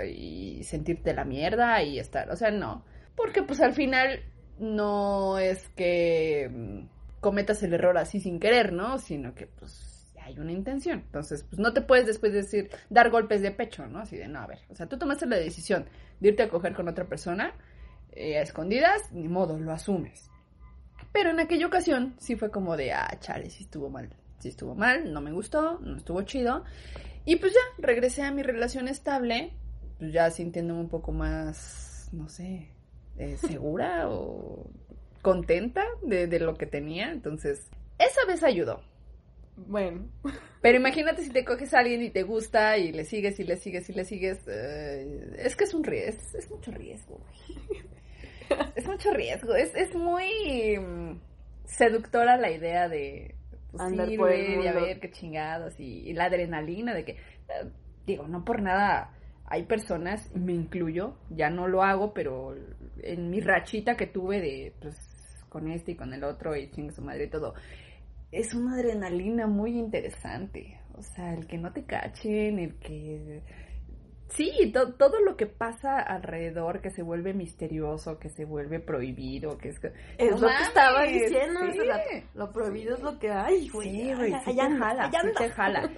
Speaker 1: y sentirte la mierda y estar, o sea, no. Porque pues al final no es que mm, cometas el error así sin querer, ¿no? Sino que pues hay una intención. Entonces, pues no te puedes después decir, dar golpes de pecho, ¿no? Así de, no, a ver, o sea, tú tomaste la decisión de irte a coger con otra persona eh, a escondidas, ni modo, lo asumes. Pero en aquella ocasión sí fue como de, ah, chale, sí estuvo mal. Sí estuvo mal, no me gustó, no estuvo chido. Y pues ya, regresé a mi relación estable, pues ya sintiéndome un poco más, no sé, eh, segura o contenta de, de lo que tenía. Entonces, esa vez ayudó.
Speaker 2: Bueno,
Speaker 1: Pero imagínate si te coges a alguien y te gusta y le sigues y le sigues y le sigues. eh, es que es un riesgo, es, es mucho riesgo. güey. Es mucho riesgo, es, es muy mm, seductora la idea de pues,
Speaker 2: Andar
Speaker 1: ir,
Speaker 2: por el
Speaker 1: ver y a ver qué chingados y, y la adrenalina de que, eh, digo, no por nada hay personas, y me incluyo, ya no lo hago, pero en mi rachita que tuve de, pues, con este y con el otro y chingue su madre y todo, es una adrenalina muy interesante. O sea, el que no te cachen, el que... Sí, todo lo que pasa alrededor, que se vuelve misterioso, que se vuelve prohibido, que es...
Speaker 2: Es lo que estaba diciendo Lo prohibido es lo que hay, güey.
Speaker 1: Sí, güey, sí te jala, sí te jala.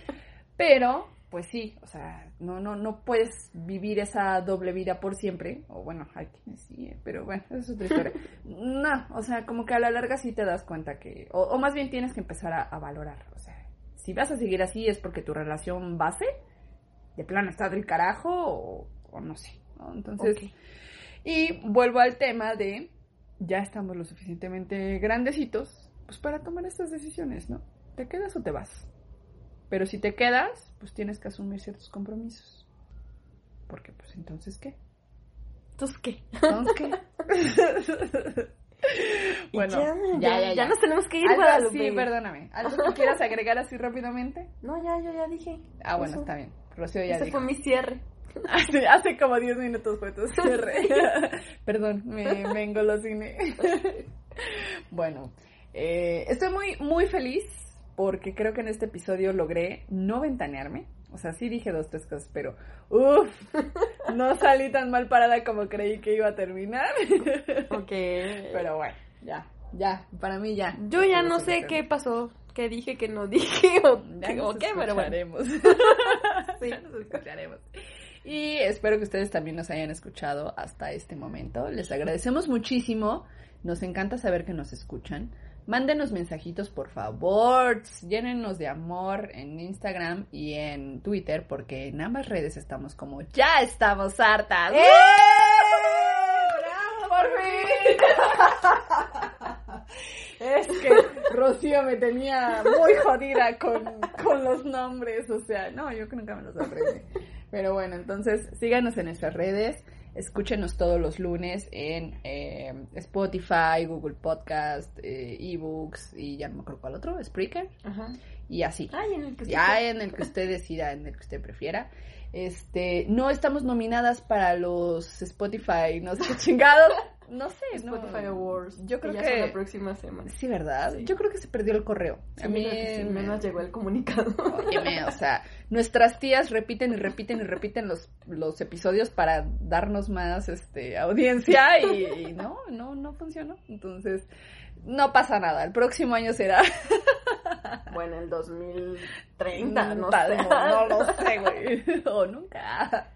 Speaker 1: Pero pues sí, o sea, no, no, no puedes vivir esa doble vida por siempre. O bueno, hay quienes sí, pero bueno, eso es otra historia. no, o sea, como que a la larga sí te das cuenta que, o, más bien tienes que empezar a, valorar. O sea, si vas a seguir así es porque tu relación base, de plano está del carajo, o, no sé, ¿no? Entonces, y vuelvo al tema de, ya estamos lo suficientemente grandecitos, pues para tomar estas decisiones, ¿no? ¿Te quedas o te vas? Pero si te quedas, pues tienes que asumir ciertos compromisos. Porque pues entonces ¿qué?
Speaker 2: ¿Entonces qué?
Speaker 1: ¿Entonces qué? bueno,
Speaker 2: ya, ya, ya, nos tenemos que ir,
Speaker 1: ¿Algo, Sí, perdóname. ¿Algo que quieras agregar así rápidamente?
Speaker 2: No, ya, yo ya dije.
Speaker 1: Ah, bueno, está bien. Rocío ya
Speaker 2: Ese fue mi cierre.
Speaker 1: Hace, hace como 10 minutos fue tu cierre. Perdón, me, me engolosiné. bueno, eh, estoy muy, muy feliz porque creo que en este episodio logré no ventanearme. O sea, sí dije dos, tres cosas, pero uff, no salí tan mal parada como creí que iba a terminar.
Speaker 2: ok.
Speaker 1: Pero bueno, ya, ya, para mí ya.
Speaker 2: Yo ya no sé qué pasó, qué dije, qué no dije, o,
Speaker 1: ya nos qué, pero bueno. sí, nos escucharemos. Y espero que ustedes también nos hayan escuchado hasta este momento. Les agradecemos muchísimo. Nos encanta saber que nos escuchan. Mándenos mensajitos, por favor. Llénenos de amor en Instagram y en Twitter, porque en ambas redes estamos como ya estamos hartas. ¡Eh! ¡Bravo! ¡Por fin! es que Rocío me tenía muy jodida con, con los nombres. O sea, no, yo que nunca me los aprendí. Pero bueno, entonces síganos en nuestras redes. Escúchenos todos los lunes en eh, Spotify, Google Podcast, eh, eBooks y ya no me acuerdo cuál otro, Spreaker. Ajá. Y así.
Speaker 2: En el que
Speaker 1: ya en el que usted decida, en el que usted prefiera. Este, no estamos nominadas para los Spotify, no sé chingados. No sé,
Speaker 2: Spotify Awards.
Speaker 1: Yo creo que
Speaker 2: la próxima semana.
Speaker 1: Sí, ¿verdad? Yo creo que se perdió el correo.
Speaker 2: a mí menos llegó el comunicado.
Speaker 1: o sea, nuestras tías repiten y repiten y repiten los, los episodios para darnos más este audiencia y, no, no, no funcionó. Entonces, no pasa nada. El próximo año será.
Speaker 2: Bueno, el 2030, no
Speaker 1: sé. No, lo sé, güey. o nunca.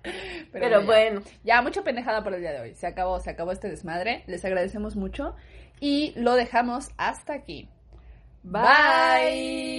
Speaker 2: Pero, bueno.
Speaker 1: Ya, mucha pendejada por el día de hoy. Se acabó, se acabó este desmadre. Les agradecemos mucho. Y lo dejamos hasta aquí. Bye.